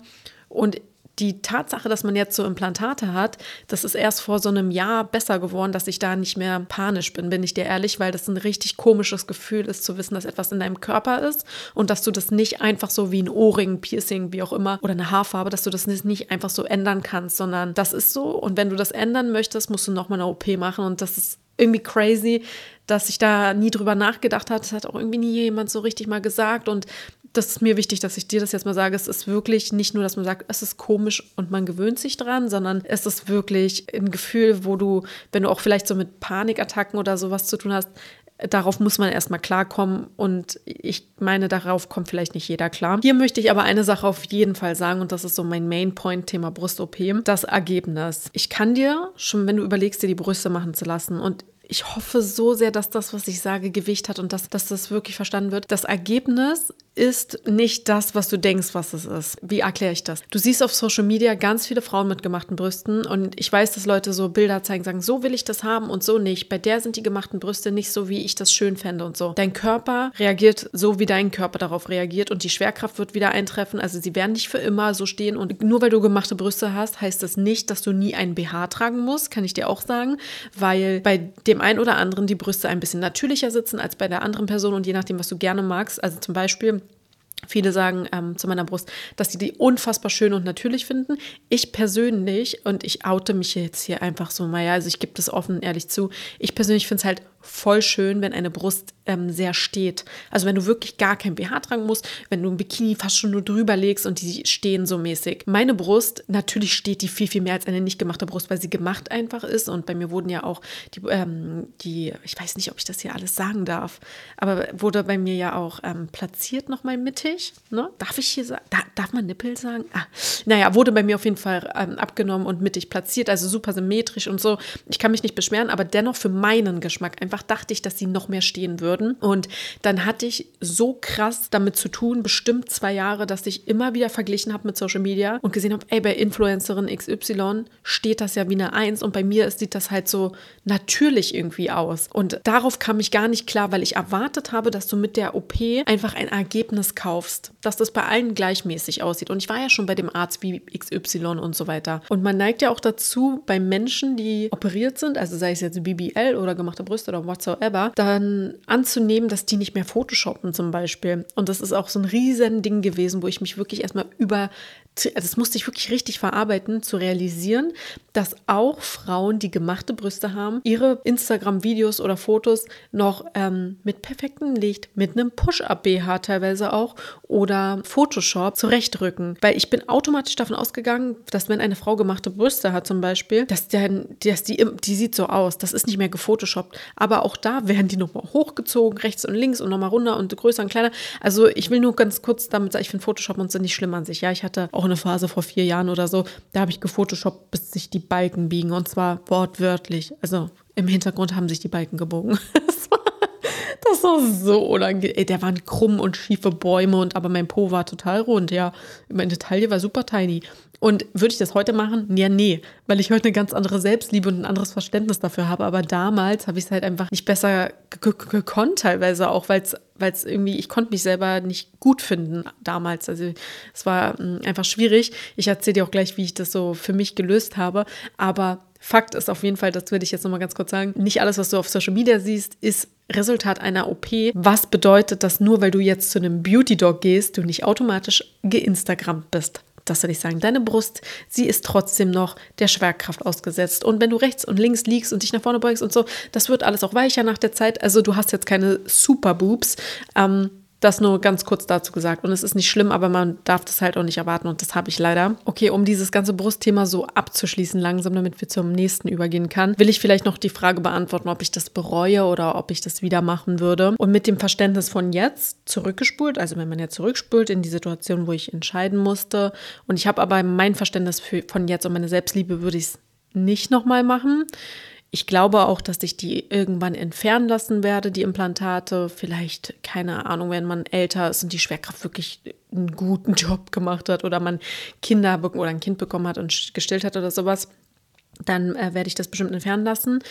Und die Tatsache, dass man jetzt so Implantate hat, das ist erst vor so einem Jahr besser geworden, dass ich da nicht mehr panisch bin, bin ich dir ehrlich, weil das ein richtig komisches Gefühl ist, zu wissen, dass etwas in deinem Körper ist und dass du das nicht einfach so wie ein Ohrring, Piercing, wie auch immer, oder eine Haarfarbe, dass du das nicht einfach so ändern kannst, sondern das ist so und wenn du das ändern möchtest, musst du nochmal eine OP machen und das ist irgendwie crazy, dass ich da nie drüber nachgedacht habe. Das hat auch irgendwie nie jemand so richtig mal gesagt. Und das ist mir wichtig, dass ich dir das jetzt mal sage. Es ist wirklich nicht nur, dass man sagt, es ist komisch und man gewöhnt sich dran, sondern es ist wirklich ein Gefühl, wo du, wenn du auch vielleicht so mit Panikattacken oder sowas zu tun hast, darauf muss man erstmal klarkommen und ich meine, darauf kommt vielleicht nicht jeder klar. Hier möchte ich aber eine Sache auf jeden Fall sagen und das ist so mein Main Point Thema Brust-OP, das Ergebnis. Ich kann dir schon, wenn du überlegst, dir die Brüste machen zu lassen und ich hoffe so sehr, dass das, was ich sage, Gewicht hat und dass, dass das wirklich verstanden wird. Das Ergebnis ist nicht das, was du denkst, was es ist. Wie erkläre ich das? Du siehst auf Social Media ganz viele Frauen mit gemachten Brüsten und ich weiß, dass Leute so Bilder zeigen, sagen, so will ich das haben und so nicht. Bei der sind die gemachten Brüste nicht so, wie ich das schön fände und so. Dein Körper reagiert so, wie dein Körper darauf reagiert und die Schwerkraft wird wieder eintreffen. Also sie werden nicht für immer so stehen und nur weil du gemachte Brüste hast, heißt das nicht, dass du nie einen BH tragen musst, kann ich dir auch sagen, weil bei dem dem einen oder anderen die Brüste ein bisschen natürlicher sitzen als bei der anderen Person und je nachdem, was du gerne magst. Also zum Beispiel Viele sagen ähm, zu meiner Brust, dass sie die unfassbar schön und natürlich finden. Ich persönlich, und ich oute mich jetzt hier einfach so mal, ja, also ich gebe das offen ehrlich zu, ich persönlich finde es halt voll schön, wenn eine Brust ähm, sehr steht. Also wenn du wirklich gar kein BH tragen musst, wenn du ein Bikini fast schon nur drüber legst und die stehen so mäßig. Meine Brust, natürlich steht die viel, viel mehr als eine nicht gemachte Brust, weil sie gemacht einfach ist. Und bei mir wurden ja auch die, ähm, die ich weiß nicht, ob ich das hier alles sagen darf, aber wurde bei mir ja auch ähm, platziert nochmal mittig. Ne? Darf ich hier sagen, da, darf man Nippel sagen? Ah, naja, wurde bei mir auf jeden Fall ähm, abgenommen und mittig platziert, also super symmetrisch und so. Ich kann mich nicht beschweren, aber dennoch für meinen Geschmack einfach dachte ich, dass sie noch mehr stehen würden. Und dann hatte ich so krass damit zu tun, bestimmt zwei Jahre, dass ich immer wieder verglichen habe mit Social Media und gesehen habe, ey, bei Influencerin XY steht das ja wie eine Eins und bei mir sieht das halt so natürlich irgendwie aus. Und darauf kam ich gar nicht klar, weil ich erwartet habe, dass du mit der OP einfach ein Ergebnis kaufst, dass das bei allen gleichmäßig aussieht. Und ich war ja schon bei dem Arzt wie XY und so weiter. Und man neigt ja auch dazu, bei Menschen, die operiert sind, also sei es jetzt BBL oder gemachte Brüste oder oder whatsoever, dann anzunehmen, dass die nicht mehr Photoshoppen zum Beispiel. Und das ist auch so ein riesen Ding gewesen, wo ich mich wirklich erstmal über das musste ich wirklich richtig verarbeiten, zu realisieren, dass auch Frauen, die gemachte Brüste haben, ihre Instagram-Videos oder Fotos noch ähm, mit perfektem Licht, mit einem Push-Up-BH teilweise auch oder Photoshop zurechtrücken. Weil ich bin automatisch davon ausgegangen, dass wenn eine Frau gemachte Brüste hat zum Beispiel, dass, der, dass die, die sieht so aus, das ist nicht mehr gefotoshoppt. Aber auch da werden die nochmal hochgezogen, rechts und links und nochmal runter und größer und kleiner. Also ich will nur ganz kurz damit sagen, ich finde Photoshop und so nicht schlimm an sich. Ja, ich hatte auch eine Phase vor vier Jahren oder so, da habe ich gefotoshoppt, bis sich die Balken biegen und zwar wortwörtlich. Also im Hintergrund haben sich die Balken gebogen. Das war, so unangenehm. Der waren krumm und schiefe Bäume und aber mein Po war total rund, ja. Meine Taille war super tiny. Und würde ich das heute machen? Ja, nee, weil ich heute eine ganz andere Selbstliebe und ein anderes Verständnis dafür habe. Aber damals habe ich es halt einfach nicht besser gekonnt, teilweise auch, weil es irgendwie, ich konnte mich selber nicht gut finden damals. Also es war hm, einfach schwierig. Ich erzähle dir auch gleich, wie ich das so für mich gelöst habe. Aber Fakt ist auf jeden Fall, das würde ich jetzt nochmal ganz kurz sagen, nicht alles, was du auf Social Media siehst, ist Resultat einer OP. Was bedeutet, dass nur weil du jetzt zu einem Beauty Dog gehst, du nicht automatisch geinstagrammt bist das soll ich sagen, deine Brust, sie ist trotzdem noch der Schwerkraft ausgesetzt. Und wenn du rechts und links liegst und dich nach vorne beugst und so, das wird alles auch weicher nach der Zeit. Also du hast jetzt keine Super Boobs. Ähm, das nur ganz kurz dazu gesagt. Und es ist nicht schlimm, aber man darf das halt auch nicht erwarten. Und das habe ich leider. Okay, um dieses ganze Brustthema so abzuschließen, langsam, damit wir zum nächsten übergehen kann, will ich vielleicht noch die Frage beantworten, ob ich das bereue oder ob ich das wieder machen würde. Und mit dem Verständnis von jetzt zurückgespult, also wenn man ja zurückspult in die Situation, wo ich entscheiden musste. Und ich habe aber mein Verständnis für, von jetzt und meine Selbstliebe würde ich es nicht nochmal machen. Ich glaube auch, dass ich die irgendwann entfernen lassen werde, die Implantate. Vielleicht, keine Ahnung, wenn man älter ist und die Schwerkraft wirklich einen guten Job gemacht hat oder man Kinder oder ein Kind bekommen hat und gestillt hat oder sowas, dann äh, werde ich das bestimmt entfernen lassen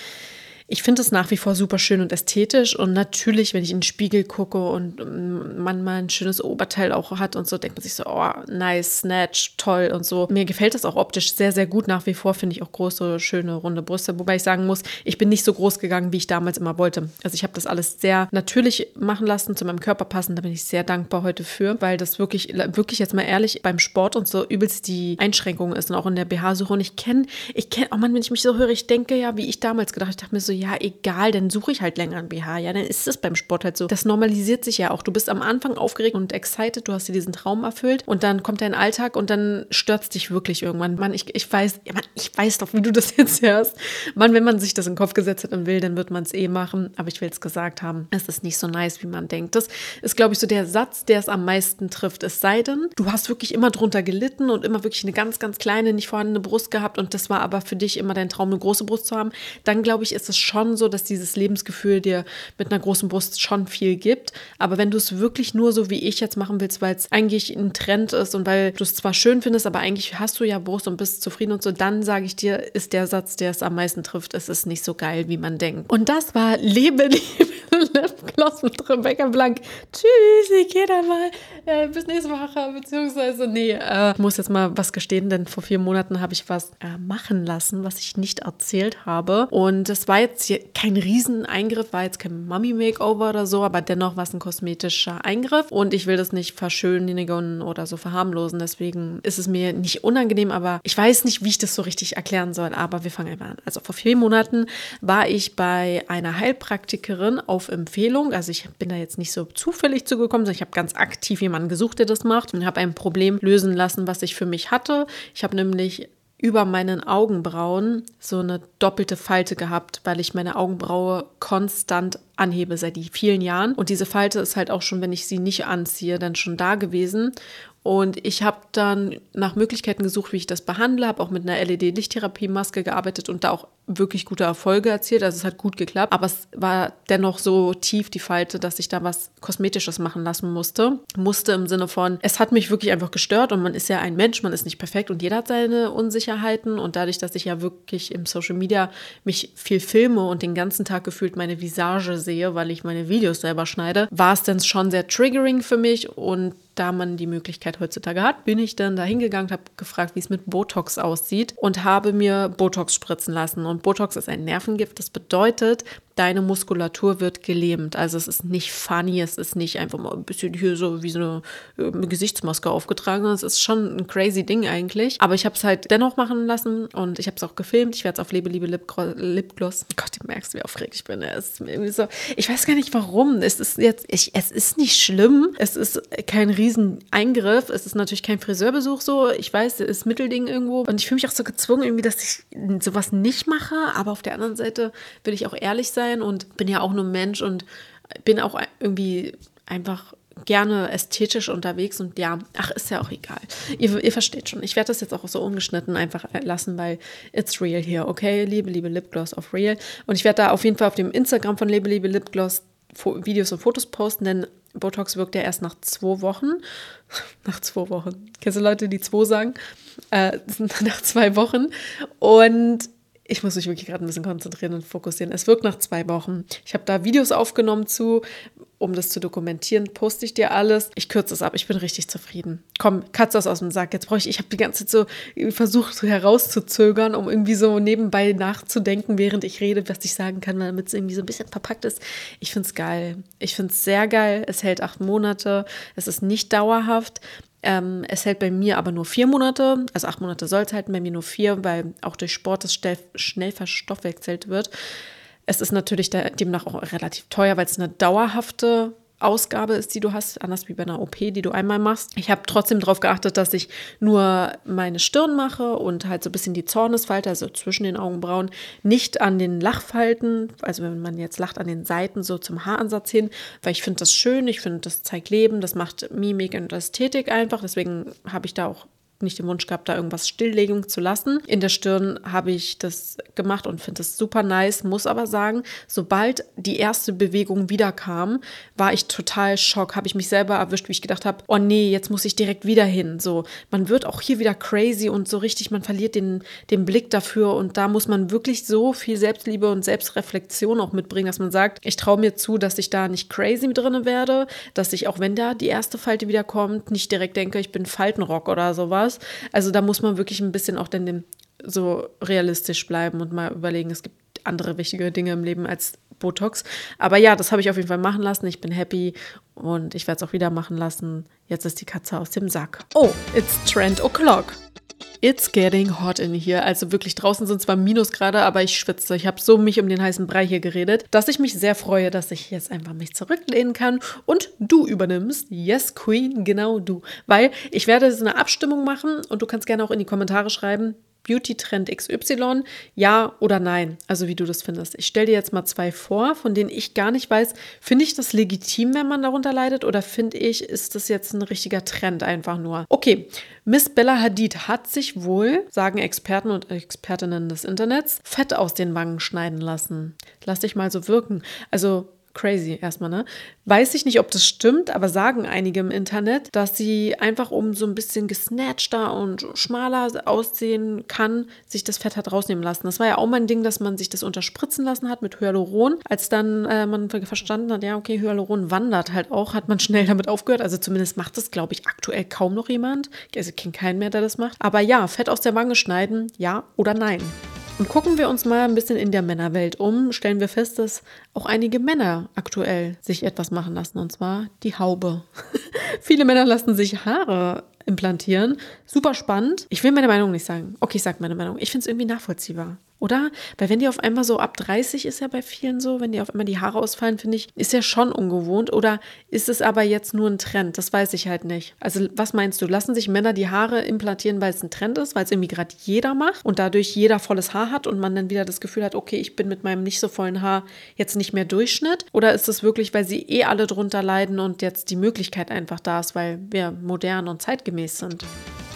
ich finde es nach wie vor super schön und ästhetisch. Und natürlich, wenn ich in den Spiegel gucke und ähm, man mal ein schönes Oberteil auch hat und so, denkt man sich so, oh, nice, snatch, toll und so. Mir gefällt das auch optisch sehr, sehr gut. Nach wie vor finde ich auch große, schöne, runde Brüste. Wobei ich sagen muss, ich bin nicht so groß gegangen, wie ich damals immer wollte. Also ich habe das alles sehr natürlich machen lassen, zu meinem Körper passen. Da bin ich sehr dankbar heute für, weil das wirklich, wirklich jetzt mal ehrlich beim Sport und so übelst die Einschränkung ist und auch in der BH-Suche. Und ich kenne, ich kenne, oh Mann, wenn ich mich so höre, ich denke ja, wie ich damals gedacht, ich dachte mir so, ja, egal, dann suche ich halt länger ein BH. Ja, dann ist es beim Sport halt so. Das normalisiert sich ja auch. Du bist am Anfang aufgeregt und excited, du hast dir diesen Traum erfüllt und dann kommt dein Alltag und dann es dich wirklich irgendwann. Mann, ich, ich weiß, ja, Mann, ich weiß doch, wie du das jetzt hörst. Mann, wenn man sich das in den Kopf gesetzt hat und will, dann wird man es eh machen. Aber ich will es gesagt haben, es ist nicht so nice, wie man denkt. Das ist, glaube ich, so der Satz, der es am meisten trifft. Es sei denn, du hast wirklich immer drunter gelitten und immer wirklich eine ganz, ganz kleine, nicht vorhandene Brust gehabt und das war aber für dich immer dein Traum, eine große Brust zu haben. Dann, glaube ich, ist es schon so, dass dieses Lebensgefühl dir mit einer großen Brust schon viel gibt. Aber wenn du es wirklich nur so wie ich jetzt machen willst, weil es eigentlich ein Trend ist und weil du es zwar schön findest, aber eigentlich hast du ja Brust und bist zufrieden und so, dann sage ich dir, ist der Satz, der es am meisten trifft, es ist nicht so geil, wie man denkt. Und das war Lebe, Liebe, Lipgloss mit Rebecca Blank. Tschüss, ich gehe dann mal äh, bis nächste Woche, beziehungsweise, nee, äh, ich muss jetzt mal was gestehen, denn vor vier Monaten habe ich was äh, machen lassen, was ich nicht erzählt habe. Und es war jetzt hier kein Rieseneingriff, war jetzt kein Mummy-Makeover oder so, aber dennoch war es ein kosmetischer Eingriff. Und ich will das nicht verschönigen oder so verharmlosen. Deswegen ist es mir nicht unangenehm, aber ich weiß nicht, wie ich das so richtig erklären soll. Aber wir fangen einfach an. Also vor vier Monaten war ich bei einer Heilpraktikerin auf Empfehlung. Also ich bin da jetzt nicht so zufällig zugekommen, sondern ich habe ganz aktiv jemanden gesucht, der das macht und habe ein Problem lösen lassen, was ich für mich hatte. Ich habe nämlich über meinen Augenbrauen so eine doppelte Falte gehabt, weil ich meine Augenbraue konstant anhebe seit vielen Jahren. Und diese Falte ist halt auch schon, wenn ich sie nicht anziehe, dann schon da gewesen. Und ich habe dann nach Möglichkeiten gesucht, wie ich das behandle, habe auch mit einer LED-Lichttherapie-Maske gearbeitet und da auch wirklich gute Erfolge erzielt. Also es hat gut geklappt, aber es war dennoch so tief die Falte, dass ich da was Kosmetisches machen lassen musste. Musste im Sinne von, es hat mich wirklich einfach gestört und man ist ja ein Mensch, man ist nicht perfekt und jeder hat seine Unsicherheiten und dadurch, dass ich ja wirklich im Social Media mich viel filme und den ganzen Tag gefühlt meine Visage sehe, weil ich meine Videos selber schneide, war es dann schon sehr triggering für mich und da man die Möglichkeit heutzutage hat, bin ich dann da hingegangen, habe gefragt, wie es mit Botox aussieht und habe mir Botox spritzen lassen. Und Botox ist ein Nervengift. Das bedeutet, deine Muskulatur wird gelähmt. Also es ist nicht funny, es ist nicht einfach mal ein bisschen hier so wie so eine, eine Gesichtsmaske aufgetragen. Es ist schon ein crazy Ding eigentlich. Aber ich habe es halt dennoch machen lassen und ich habe es auch gefilmt. Ich werde es auf Lebe, Liebe Lipgloss. Gott, du merkst, wie aufgeregt ich bin. Es ist so, ich weiß gar nicht warum. Es ist jetzt, ich, es ist nicht schlimm. Es ist kein riesen Eingriff. Es ist natürlich kein Friseurbesuch so. Ich weiß, es ist Mittelding irgendwo. Und ich fühle mich auch so gezwungen irgendwie, dass ich sowas nicht mache. Aber auf der anderen Seite will ich auch ehrlich sein und bin ja auch nur Mensch und bin auch irgendwie einfach gerne ästhetisch unterwegs und ja, ach, ist ja auch egal. Ihr, ihr versteht schon. Ich werde das jetzt auch so ungeschnitten einfach lassen, weil it's real hier, okay? Liebe, liebe Lipgloss auf real. Und ich werde da auf jeden Fall auf dem Instagram von Liebe, liebe Lipgloss Videos und Fotos posten, denn Botox wirkt ja erst nach zwei Wochen. nach zwei Wochen. Kennst du Leute, die zwei sagen? Äh, nach zwei Wochen. Und ich muss mich wirklich gerade ein bisschen konzentrieren und fokussieren. Es wirkt nach zwei Wochen. Ich habe da Videos aufgenommen zu, um das zu dokumentieren, poste ich dir alles. Ich kürze es ab, ich bin richtig zufrieden. Komm, katze aus dem Sack. Jetzt brauche ich, ich habe die ganze Zeit so versucht so herauszuzögern, um irgendwie so nebenbei nachzudenken, während ich rede, was ich sagen kann, damit es irgendwie so ein bisschen verpackt ist. Ich finde es geil. Ich finde es sehr geil. Es hält acht Monate. Es ist nicht dauerhaft. Ähm, es hält bei mir aber nur vier Monate, also acht Monate soll es halten, bei mir nur vier, weil auch durch Sport das schnell verstoffwechselt wird. Es ist natürlich demnach auch relativ teuer, weil es eine dauerhafte Ausgabe ist, die du hast, anders wie bei einer OP, die du einmal machst. Ich habe trotzdem darauf geachtet, dass ich nur meine Stirn mache und halt so ein bisschen die Zornesfalte, also zwischen den Augenbrauen, nicht an den Lachfalten, also wenn man jetzt lacht, an den Seiten so zum Haaransatz hin, weil ich finde das schön, ich finde, das zeigt Leben, das macht Mimik und Ästhetik einfach. Deswegen habe ich da auch nicht den Wunsch gehabt, da irgendwas Stilllegung zu lassen. In der Stirn habe ich das gemacht und finde das super nice, muss aber sagen, sobald die erste Bewegung wieder kam, war ich total schock, habe ich mich selber erwischt, wie ich gedacht habe, oh nee, jetzt muss ich direkt wieder hin. So, man wird auch hier wieder crazy und so richtig, man verliert den, den Blick dafür und da muss man wirklich so viel Selbstliebe und Selbstreflexion auch mitbringen, dass man sagt, ich traue mir zu, dass ich da nicht crazy drin werde, dass ich auch wenn da die erste Falte wieder kommt, nicht direkt denke, ich bin Faltenrock oder sowas sowas. Also da muss man wirklich ein bisschen auch dann so realistisch bleiben und mal überlegen, es gibt andere wichtige Dinge im Leben als Botox. Aber ja, das habe ich auf jeden Fall machen lassen. Ich bin happy und ich werde es auch wieder machen lassen. Jetzt ist die Katze aus dem Sack. Oh, it's Trend O'Clock. It's getting hot in here. Also wirklich draußen sind zwar Minusgrade, aber ich schwitze. Ich habe so mich um den heißen Brei hier geredet, dass ich mich sehr freue, dass ich jetzt einfach mich zurücklehnen kann und du übernimmst. Yes, Queen, genau du. Weil ich werde so eine Abstimmung machen und du kannst gerne auch in die Kommentare schreiben, Beauty-Trend XY, ja oder nein? Also wie du das findest. Ich stelle dir jetzt mal zwei vor, von denen ich gar nicht weiß, finde ich das legitim, wenn man darunter leidet oder finde ich, ist das jetzt ein richtiger Trend einfach nur? Okay, Miss Bella Hadid hat sich wohl, sagen Experten und Expertinnen des Internets, Fett aus den Wangen schneiden lassen. Lass dich mal so wirken. Also crazy erstmal, ne? Weiß ich nicht, ob das stimmt, aber sagen einige im Internet, dass sie einfach um so ein bisschen gesnatchter und schmaler aussehen kann, sich das Fett hat rausnehmen lassen. Das war ja auch mein Ding, dass man sich das unterspritzen lassen hat mit Hyaluron. Als dann äh, man verstanden hat, ja, okay, Hyaluron wandert halt auch, hat man schnell damit aufgehört. Also zumindest macht das, glaube ich, aktuell kaum noch jemand. Also kenne keinen mehr, der das macht. Aber ja, Fett aus der Wange schneiden, ja oder nein? Und gucken wir uns mal ein bisschen in der Männerwelt um, stellen wir fest, dass auch einige Männer aktuell sich etwas machen lassen, und zwar die Haube. Viele Männer lassen sich Haare implantieren. Super spannend. Ich will meine Meinung nicht sagen. Okay, ich sage meine Meinung. Ich finde es irgendwie nachvollziehbar. Oder? Weil wenn die auf einmal so ab 30 ist ja bei vielen so, wenn die auf einmal die Haare ausfallen, finde ich, ist ja schon ungewohnt. Oder ist es aber jetzt nur ein Trend? Das weiß ich halt nicht. Also was meinst du? Lassen sich Männer die Haare implantieren, weil es ein Trend ist, weil es irgendwie gerade jeder macht und dadurch jeder volles Haar hat und man dann wieder das Gefühl hat, okay, ich bin mit meinem nicht so vollen Haar jetzt nicht mehr Durchschnitt? Oder ist es wirklich, weil sie eh alle drunter leiden und jetzt die Möglichkeit einfach da ist, weil wir modern und zeitgemäß sind?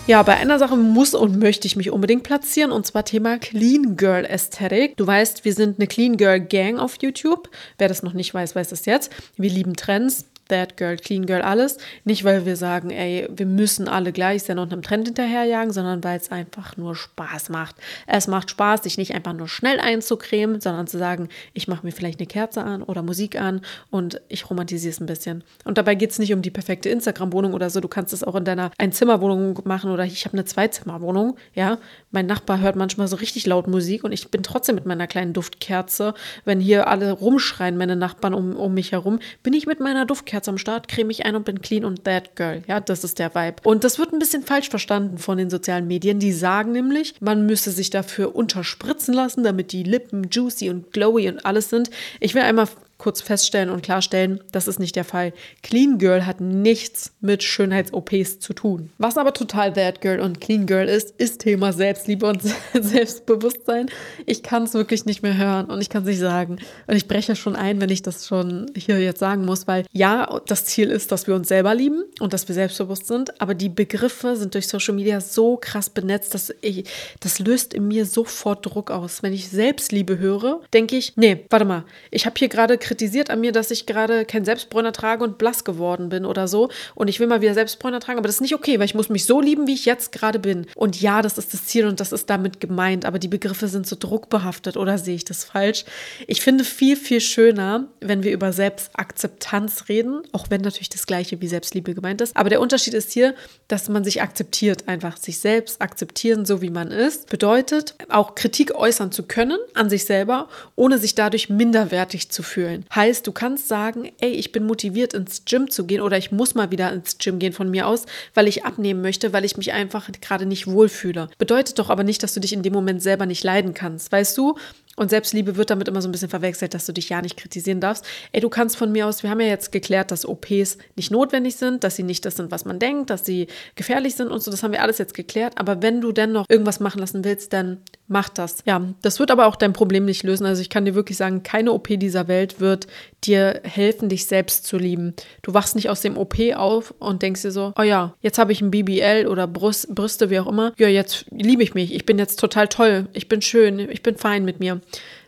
Ja, bei einer Sache muss und möchte ich mich unbedingt platzieren und zwar Thema Clean Girl Aesthetic. Du weißt, wir sind eine Clean Girl Gang auf YouTube. Wer das noch nicht weiß, weiß das jetzt. Wir lieben Trends, That Girl, Clean Girl, alles. Nicht, weil wir sagen, ey, wir müssen alle gleich sein und einem Trend hinterherjagen, sondern weil es einfach nur Spaß macht. Es macht Spaß, sich nicht einfach nur schnell einzucremen, sondern zu sagen, ich mache mir vielleicht eine Kerze an oder Musik an und ich romantisiere es ein bisschen. Und dabei geht es nicht um die perfekte Instagram-Wohnung oder so. Du kannst es auch in deiner Einzimmerwohnung machen oder ich habe eine Zweizimmerwohnung. Ja, mein Nachbar hört manchmal so richtig laut Musik und ich bin trotzdem mit meiner kleinen Duftkerze, wenn hier alle rumschreien, meine Nachbarn um, um mich herum, bin ich mit meiner Duftkerze Kerze am Start, creme ich ein und bin clean und that girl. Ja, das ist der Vibe. Und das wird ein bisschen falsch verstanden von den sozialen Medien. Die sagen nämlich, man müsse sich dafür unterspritzen lassen, damit die Lippen juicy und glowy und alles sind. Ich will einmal kurz feststellen und klarstellen, das ist nicht der Fall. Clean Girl hat nichts mit Schönheits-OPs zu tun. Was aber total Bad Girl und Clean Girl ist, ist Thema Selbstliebe und Selbstbewusstsein. Ich kann es wirklich nicht mehr hören und ich kann es nicht sagen. Und ich breche schon ein, wenn ich das schon hier jetzt sagen muss, weil ja, das Ziel ist, dass wir uns selber lieben und dass wir selbstbewusst sind, aber die Begriffe sind durch Social Media so krass benetzt, dass ich, das löst in mir sofort Druck aus. Wenn ich Selbstliebe höre, denke ich, nee, warte mal, ich habe hier gerade kritisiert an mir, dass ich gerade kein Selbstbräuner trage und blass geworden bin oder so. Und ich will mal wieder Selbstbräuner tragen, aber das ist nicht okay, weil ich muss mich so lieben, wie ich jetzt gerade bin. Und ja, das ist das Ziel und das ist damit gemeint, aber die Begriffe sind so druckbehaftet oder sehe ich das falsch? Ich finde viel, viel schöner, wenn wir über Selbstakzeptanz reden, auch wenn natürlich das gleiche wie Selbstliebe gemeint ist. Aber der Unterschied ist hier, dass man sich akzeptiert, einfach sich selbst akzeptieren, so wie man ist. Bedeutet, auch Kritik äußern zu können an sich selber, ohne sich dadurch minderwertig zu fühlen. Heißt, du kannst sagen, ey, ich bin motiviert ins Gym zu gehen oder ich muss mal wieder ins Gym gehen von mir aus, weil ich abnehmen möchte, weil ich mich einfach gerade nicht wohlfühle. Bedeutet doch aber nicht, dass du dich in dem Moment selber nicht leiden kannst. Weißt du, und Selbstliebe wird damit immer so ein bisschen verwechselt, dass du dich ja nicht kritisieren darfst. Ey, du kannst von mir aus, wir haben ja jetzt geklärt, dass OPs nicht notwendig sind, dass sie nicht das sind, was man denkt, dass sie gefährlich sind und so. Das haben wir alles jetzt geklärt. Aber wenn du dennoch irgendwas machen lassen willst, dann mach das. Ja, das wird aber auch dein Problem nicht lösen. Also ich kann dir wirklich sagen, keine OP dieser Welt wird dir helfen, dich selbst zu lieben. Du wachst nicht aus dem OP auf und denkst dir so, oh ja, jetzt habe ich ein BBL oder Brust, Brüste, wie auch immer. Ja, jetzt liebe ich mich. Ich bin jetzt total toll. Ich bin schön. Ich bin fein mit mir.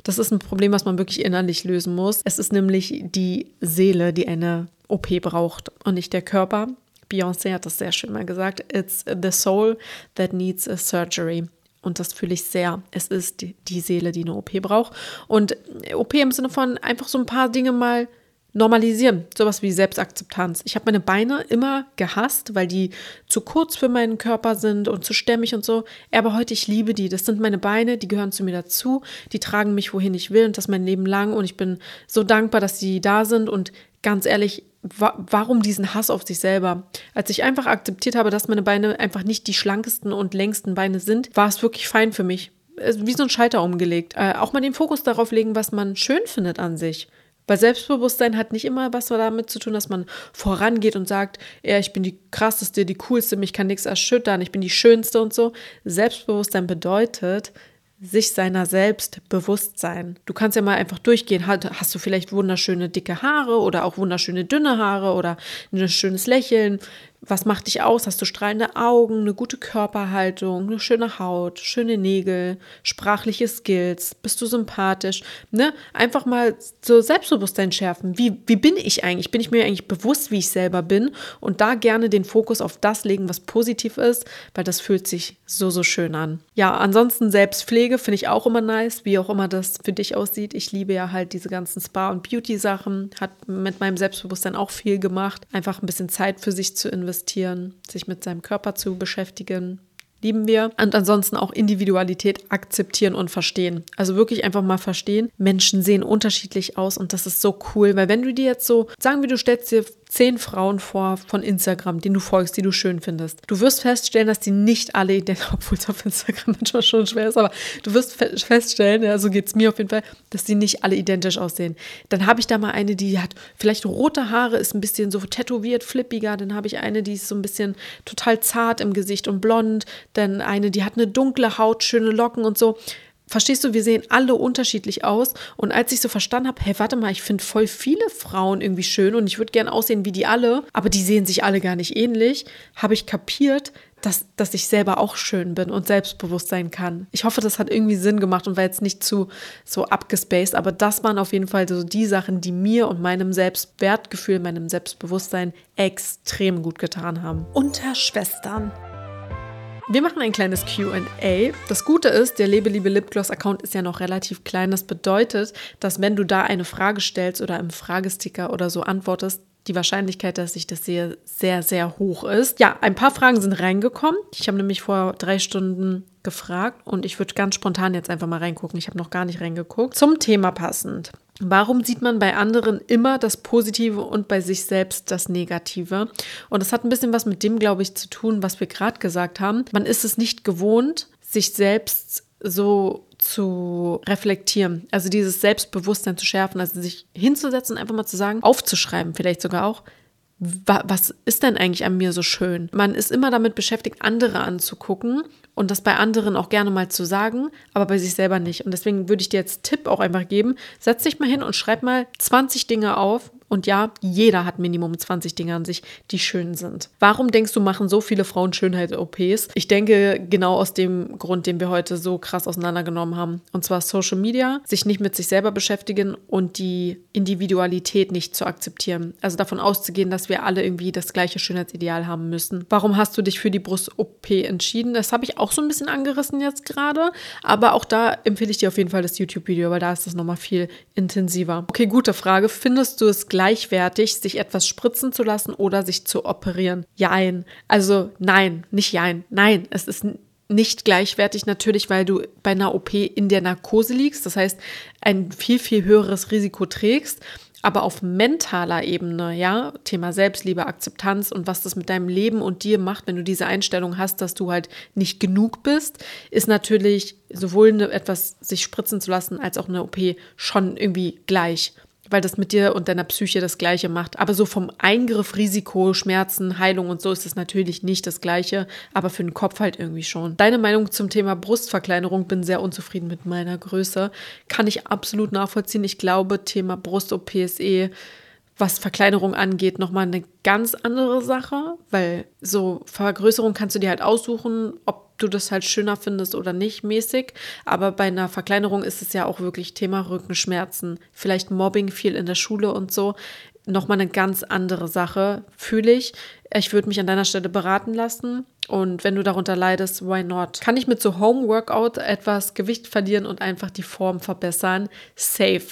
Das ist ein Problem, was man wirklich innerlich lösen muss. Es ist nämlich die Seele, die eine OP braucht und nicht der Körper. Beyoncé hat das sehr schön mal gesagt. It's the soul that needs a surgery. Und das fühle ich sehr. Es ist die, die Seele, die eine OP braucht. Und OP im Sinne von einfach so ein paar Dinge mal normalisieren. Sowas wie Selbstakzeptanz. Ich habe meine Beine immer gehasst, weil die zu kurz für meinen Körper sind und zu stämmig und so. Aber heute, ich liebe die. Das sind meine Beine, die gehören zu mir dazu. Die tragen mich, wohin ich will und das mein Leben lang. Und ich bin so dankbar, dass sie da sind. Und ganz ehrlich, wa warum diesen Hass auf sich selber? Als ich einfach akzeptiert habe, dass meine Beine einfach nicht die schlankesten und längsten Beine sind, war es wirklich fein für mich. Wie so ein Schalter umgelegt. Äh, auch mal den Fokus darauf legen, was man schön findet an sich. Weil Selbstbewusstsein hat nicht immer was damit zu tun, dass man vorangeht und sagt, ja, ich bin die krasseste, die coolste, mich kann nichts erschüttern, ich bin die schönste und so. Selbstbewusstsein bedeutet, sich seiner selbst bewusst sein. Du kannst ja mal einfach durchgehen. Hast du vielleicht wunderschöne dicke Haare oder auch wunderschöne dünne Haare oder ein schönes Lächeln? Was macht dich aus? Hast du strahlende Augen, eine gute Körperhaltung, eine schöne Haut, schöne Nägel, sprachliche Skills? Bist du sympathisch? Ne? Einfach mal so Selbstbewusstsein schärfen. Wie, wie bin ich eigentlich? Bin ich mir eigentlich bewusst, wie ich selber bin? Und da gerne den Fokus auf das legen, was positiv ist, weil das fühlt sich so, so schön an. Ja, ansonsten Selbstpflege finde ich auch immer nice, wie auch immer das für dich aussieht. Ich liebe ja halt diese ganzen Spa- und Beauty-Sachen. Hat mit meinem Selbstbewusstsein auch viel gemacht. Einfach ein bisschen Zeit für sich zu investieren investieren, sich mit seinem Körper zu beschäftigen. Lieben wir. Und ansonsten auch Individualität akzeptieren und verstehen. Also wirklich einfach mal verstehen. Menschen sehen unterschiedlich aus und das ist so cool, weil wenn du dir jetzt so, sagen wir, du stellst dir zehn Frauen vor von Instagram, denen du folgst, die du schön findest. Du wirst feststellen, dass die nicht alle identisch, obwohl es auf Instagram manchmal schon schwer ist, aber du wirst feststellen, ja, so geht es mir auf jeden Fall, dass die nicht alle identisch aussehen. Dann habe ich da mal eine, die hat vielleicht rote Haare, ist ein bisschen so tätowiert, flippiger. Dann habe ich eine, die ist so ein bisschen total zart im Gesicht und blond. Dann eine, die hat eine dunkle Haut, schöne Locken und so. Verstehst du, wir sehen alle unterschiedlich aus. Und als ich so verstanden habe, hey, warte mal, ich finde voll viele Frauen irgendwie schön und ich würde gern aussehen wie die alle, aber die sehen sich alle gar nicht ähnlich, habe ich kapiert, dass, dass ich selber auch schön bin und selbstbewusst sein kann. Ich hoffe, das hat irgendwie Sinn gemacht und war jetzt nicht zu so abgespaced, aber das waren auf jeden Fall so die Sachen, die mir und meinem Selbstwertgefühl, meinem Selbstbewusstsein extrem gut getan haben. Unter Schwestern. Wir machen ein kleines QA. Das Gute ist, der Lebe Liebe Lipgloss-Account ist ja noch relativ klein. Das bedeutet, dass wenn du da eine Frage stellst oder im Fragesticker oder so antwortest, die Wahrscheinlichkeit, dass ich das sehe, sehr, sehr hoch ist. Ja, ein paar Fragen sind reingekommen. Ich habe nämlich vor drei Stunden gefragt und ich würde ganz spontan jetzt einfach mal reingucken. Ich habe noch gar nicht reingeguckt. Zum Thema passend. Warum sieht man bei anderen immer das Positive und bei sich selbst das Negative? Und das hat ein bisschen was mit dem, glaube ich, zu tun, was wir gerade gesagt haben. Man ist es nicht gewohnt, sich selbst so zu reflektieren. Also dieses Selbstbewusstsein zu schärfen, also sich hinzusetzen, einfach mal zu sagen, aufzuschreiben, vielleicht sogar auch, was ist denn eigentlich an mir so schön? Man ist immer damit beschäftigt, andere anzugucken und das bei anderen auch gerne mal zu sagen, aber bei sich selber nicht. Und deswegen würde ich dir jetzt Tipp auch einfach geben, setz dich mal hin und schreib mal 20 Dinge auf, und ja, jeder hat Minimum 20 Dinge an sich, die schön sind. Warum denkst du, machen so viele Frauen Schönheit-OPs? Ich denke genau aus dem Grund, den wir heute so krass auseinandergenommen haben. Und zwar Social Media, sich nicht mit sich selber beschäftigen und die Individualität nicht zu akzeptieren. Also davon auszugehen, dass wir alle irgendwie das gleiche Schönheitsideal haben müssen. Warum hast du dich für die Brust-OP entschieden? Das habe ich auch so ein bisschen angerissen jetzt gerade. Aber auch da empfehle ich dir auf jeden Fall das YouTube-Video, weil da ist das nochmal viel intensiver. Okay, gute Frage. Findest du es gleichwertig, sich etwas spritzen zu lassen oder sich zu operieren? Jein. Also nein, nicht jein. Nein, es ist nicht gleichwertig natürlich, weil du bei einer OP in der Narkose liegst, das heißt ein viel, viel höheres Risiko trägst. Aber auf mentaler Ebene, ja, Thema Selbstliebe, Akzeptanz und was das mit deinem Leben und dir macht, wenn du diese Einstellung hast, dass du halt nicht genug bist, ist natürlich sowohl eine, etwas sich spritzen zu lassen als auch eine OP schon irgendwie gleich weil das mit dir und deiner Psyche das Gleiche macht. Aber so vom Eingriff, Risiko, Schmerzen, Heilung und so ist es natürlich nicht das Gleiche, aber für den Kopf halt irgendwie schon. Deine Meinung zum Thema Brustverkleinerung, bin sehr unzufrieden mit meiner Größe, kann ich absolut nachvollziehen. Ich glaube, Thema Brust-OP ist eh was Verkleinerung angeht, nochmal eine ganz andere Sache, weil so Vergrößerung kannst du dir halt aussuchen, ob du das halt schöner findest oder nicht mäßig. Aber bei einer Verkleinerung ist es ja auch wirklich Thema Rückenschmerzen, vielleicht Mobbing viel in der Schule und so. Nochmal eine ganz andere Sache, fühle ich. Ich würde mich an deiner Stelle beraten lassen. Und wenn du darunter leidest, why not? Kann ich mit so Home Workout etwas Gewicht verlieren und einfach die Form verbessern? Safe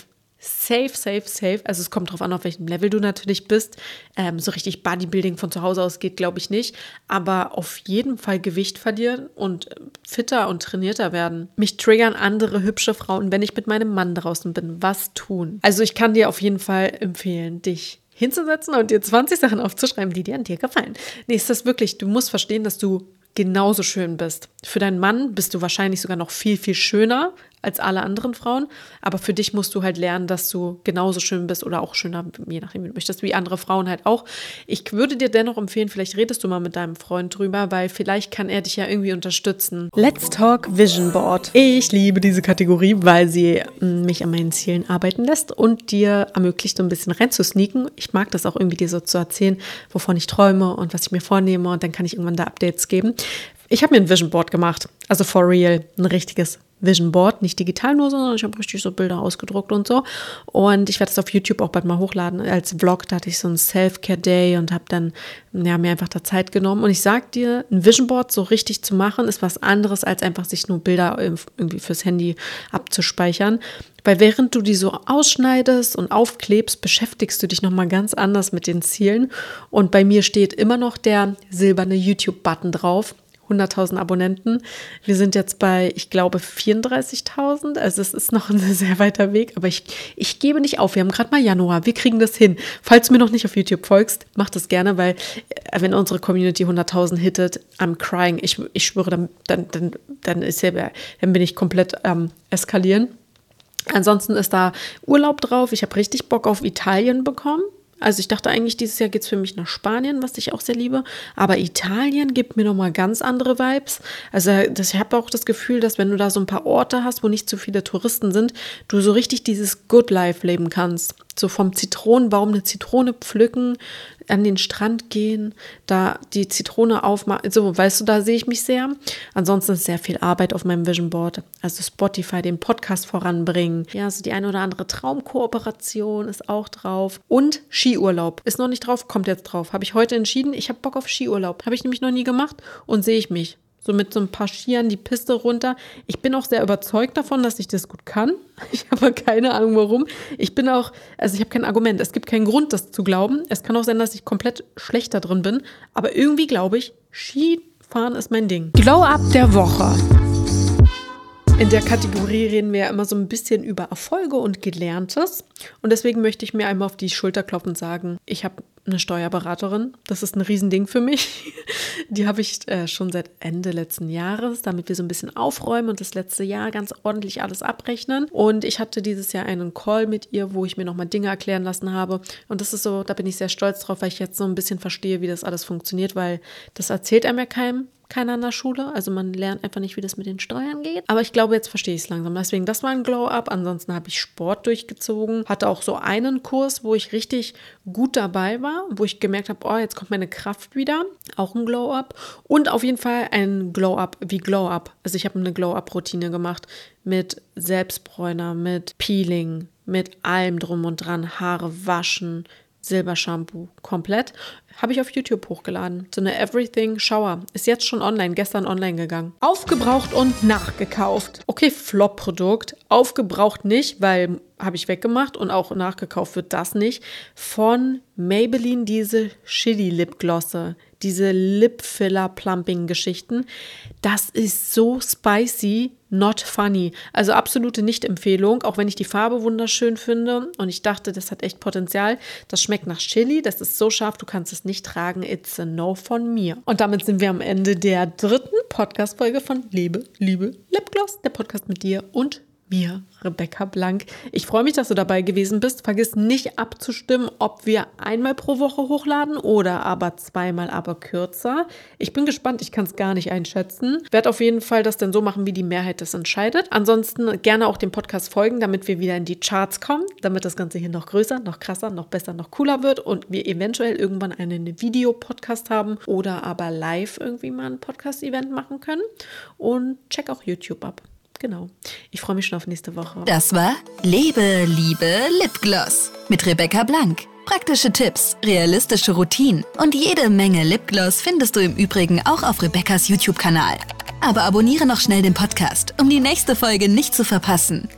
safe, safe, safe. Also es kommt darauf an, auf welchem Level du natürlich bist. Ähm, so richtig Bodybuilding von zu Hause aus geht, glaube ich nicht. Aber auf jeden Fall Gewicht verlieren und fitter und trainierter werden. Mich triggern andere hübsche Frauen, wenn ich mit meinem Mann draußen bin. Was tun? Also ich kann dir auf jeden Fall empfehlen, dich hinzusetzen und dir 20 Sachen aufzuschreiben, die dir an dir gefallen. Nee, ist das wirklich, du musst verstehen, dass du genauso schön bist. Für deinen Mann bist du wahrscheinlich sogar noch viel, viel schöner als alle anderen Frauen. Aber für dich musst du halt lernen, dass du genauso schön bist oder auch schöner, je nachdem, wie du möchtest, wie andere Frauen halt auch. Ich würde dir dennoch empfehlen, vielleicht redest du mal mit deinem Freund drüber, weil vielleicht kann er dich ja irgendwie unterstützen. Let's Talk Vision Board. Ich liebe diese Kategorie, weil sie mm, mich an meinen Zielen arbeiten lässt und dir ermöglicht, so ein bisschen reinzusneaken. Ich mag das auch irgendwie dir so zu erzählen, wovon ich träume und was ich mir vornehme und dann kann ich irgendwann da Updates geben. Ich habe mir ein Vision Board gemacht, also for real, ein richtiges Vision Board, nicht digital nur, sondern ich habe richtig so Bilder ausgedruckt und so. Und ich werde es auf YouTube auch bald mal hochladen. Als Vlog, da hatte ich so einen Self-Care-Day und habe dann ja, mir einfach da Zeit genommen. Und ich sag dir, ein Vision Board so richtig zu machen, ist was anderes, als einfach sich nur Bilder irgendwie fürs Handy abzuspeichern. Weil während du die so ausschneidest und aufklebst, beschäftigst du dich nochmal ganz anders mit den Zielen. Und bei mir steht immer noch der silberne YouTube-Button drauf. 100.000 Abonnenten. Wir sind jetzt bei, ich glaube, 34.000. Also es ist noch ein sehr weiter Weg, aber ich, ich gebe nicht auf. Wir haben gerade mal Januar. Wir kriegen das hin. Falls du mir noch nicht auf YouTube folgst, mach das gerne, weil äh, wenn unsere Community 100.000 hittet, I'm crying. Ich, ich schwöre, dann, dann, dann, dann, ist ja, dann bin ich komplett ähm, eskalieren. Ansonsten ist da Urlaub drauf. Ich habe richtig Bock auf Italien bekommen. Also ich dachte eigentlich, dieses Jahr geht es für mich nach Spanien, was ich auch sehr liebe. Aber Italien gibt mir nochmal ganz andere Vibes. Also das, ich habe auch das Gefühl, dass wenn du da so ein paar Orte hast, wo nicht so viele Touristen sind, du so richtig dieses Good Life leben kannst. So vom Zitronenbaum eine Zitrone pflücken, an den Strand gehen, da die Zitrone aufmachen. So, weißt du, da sehe ich mich sehr. Ansonsten ist sehr viel Arbeit auf meinem Vision Board. Also Spotify, den Podcast voranbringen. Ja, so die eine oder andere Traumkooperation ist auch drauf. Und Skiurlaub ist noch nicht drauf, kommt jetzt drauf. Habe ich heute entschieden, ich habe Bock auf Skiurlaub. Habe ich nämlich noch nie gemacht und sehe ich mich so mit so ein paar Skiern die Piste runter. Ich bin auch sehr überzeugt davon, dass ich das gut kann. Ich habe keine Ahnung warum. Ich bin auch, also ich habe kein Argument. Es gibt keinen Grund, das zu glauben. Es kann auch sein, dass ich komplett schlechter drin bin. Aber irgendwie glaube ich, Skifahren ist mein Ding. Glow-Up der Woche. In der Kategorie reden wir ja immer so ein bisschen über Erfolge und Gelerntes. Und deswegen möchte ich mir einmal auf die Schulter klopfen und sagen, ich habe eine Steuerberaterin. Das ist ein Riesending für mich. Die habe ich äh, schon seit Ende letzten Jahres, damit wir so ein bisschen aufräumen und das letzte Jahr ganz ordentlich alles abrechnen. Und ich hatte dieses Jahr einen Call mit ihr, wo ich mir nochmal Dinge erklären lassen habe. Und das ist so, da bin ich sehr stolz drauf, weil ich jetzt so ein bisschen verstehe, wie das alles funktioniert, weil das erzählt einem ja keinem keiner an der Schule. Also man lernt einfach nicht, wie das mit den Steuern geht. Aber ich glaube, jetzt verstehe ich es langsam. Deswegen, das war ein Glow-Up. Ansonsten habe ich Sport durchgezogen. Hatte auch so einen Kurs, wo ich richtig gut dabei war, wo ich gemerkt habe, oh, jetzt kommt meine Kraft wieder. Auch ein Glow-Up. Und auf jeden Fall ein Glow-Up wie Glow-Up. Also ich habe eine Glow-Up-Routine gemacht mit Selbstbräuner, mit Peeling, mit allem drum und dran, Haare waschen, Silbershampoo komplett. Habe ich auf YouTube hochgeladen. So eine Everything Shower. Ist jetzt schon online, gestern online gegangen. Aufgebraucht und nachgekauft. Okay, Flop-Produkt. Aufgebraucht nicht, weil habe ich weggemacht und auch nachgekauft wird das nicht. Von Maybelline diese Shitty Lipglosse diese Lip-Filler-Plumping-Geschichten. Das ist so spicy, not funny. Also absolute Nicht-Empfehlung, auch wenn ich die Farbe wunderschön finde und ich dachte, das hat echt Potenzial. Das schmeckt nach Chili, das ist so scharf, du kannst es nicht tragen. It's a no von mir. Und damit sind wir am Ende der dritten Podcast-Folge von Liebe, Liebe, Lipgloss, der Podcast mit dir und mir, Rebecca Blank. Ich freue mich, dass du dabei gewesen bist. Vergiss nicht abzustimmen, ob wir einmal pro Woche hochladen oder aber zweimal, aber kürzer. Ich bin gespannt, ich kann es gar nicht einschätzen. Werde auf jeden Fall das dann so machen, wie die Mehrheit das entscheidet. Ansonsten gerne auch dem Podcast folgen, damit wir wieder in die Charts kommen, damit das Ganze hier noch größer, noch krasser, noch besser, noch cooler wird und wir eventuell irgendwann einen Videopodcast haben oder aber live irgendwie mal ein Podcast-Event machen können. Und check auch YouTube ab. Genau. Ich freue mich schon auf nächste Woche. Das war Lebe, Liebe, Lipgloss mit Rebecca Blank. Praktische Tipps, realistische Routinen und jede Menge Lipgloss findest du im Übrigen auch auf Rebeccas YouTube-Kanal. Aber abonniere noch schnell den Podcast, um die nächste Folge nicht zu verpassen.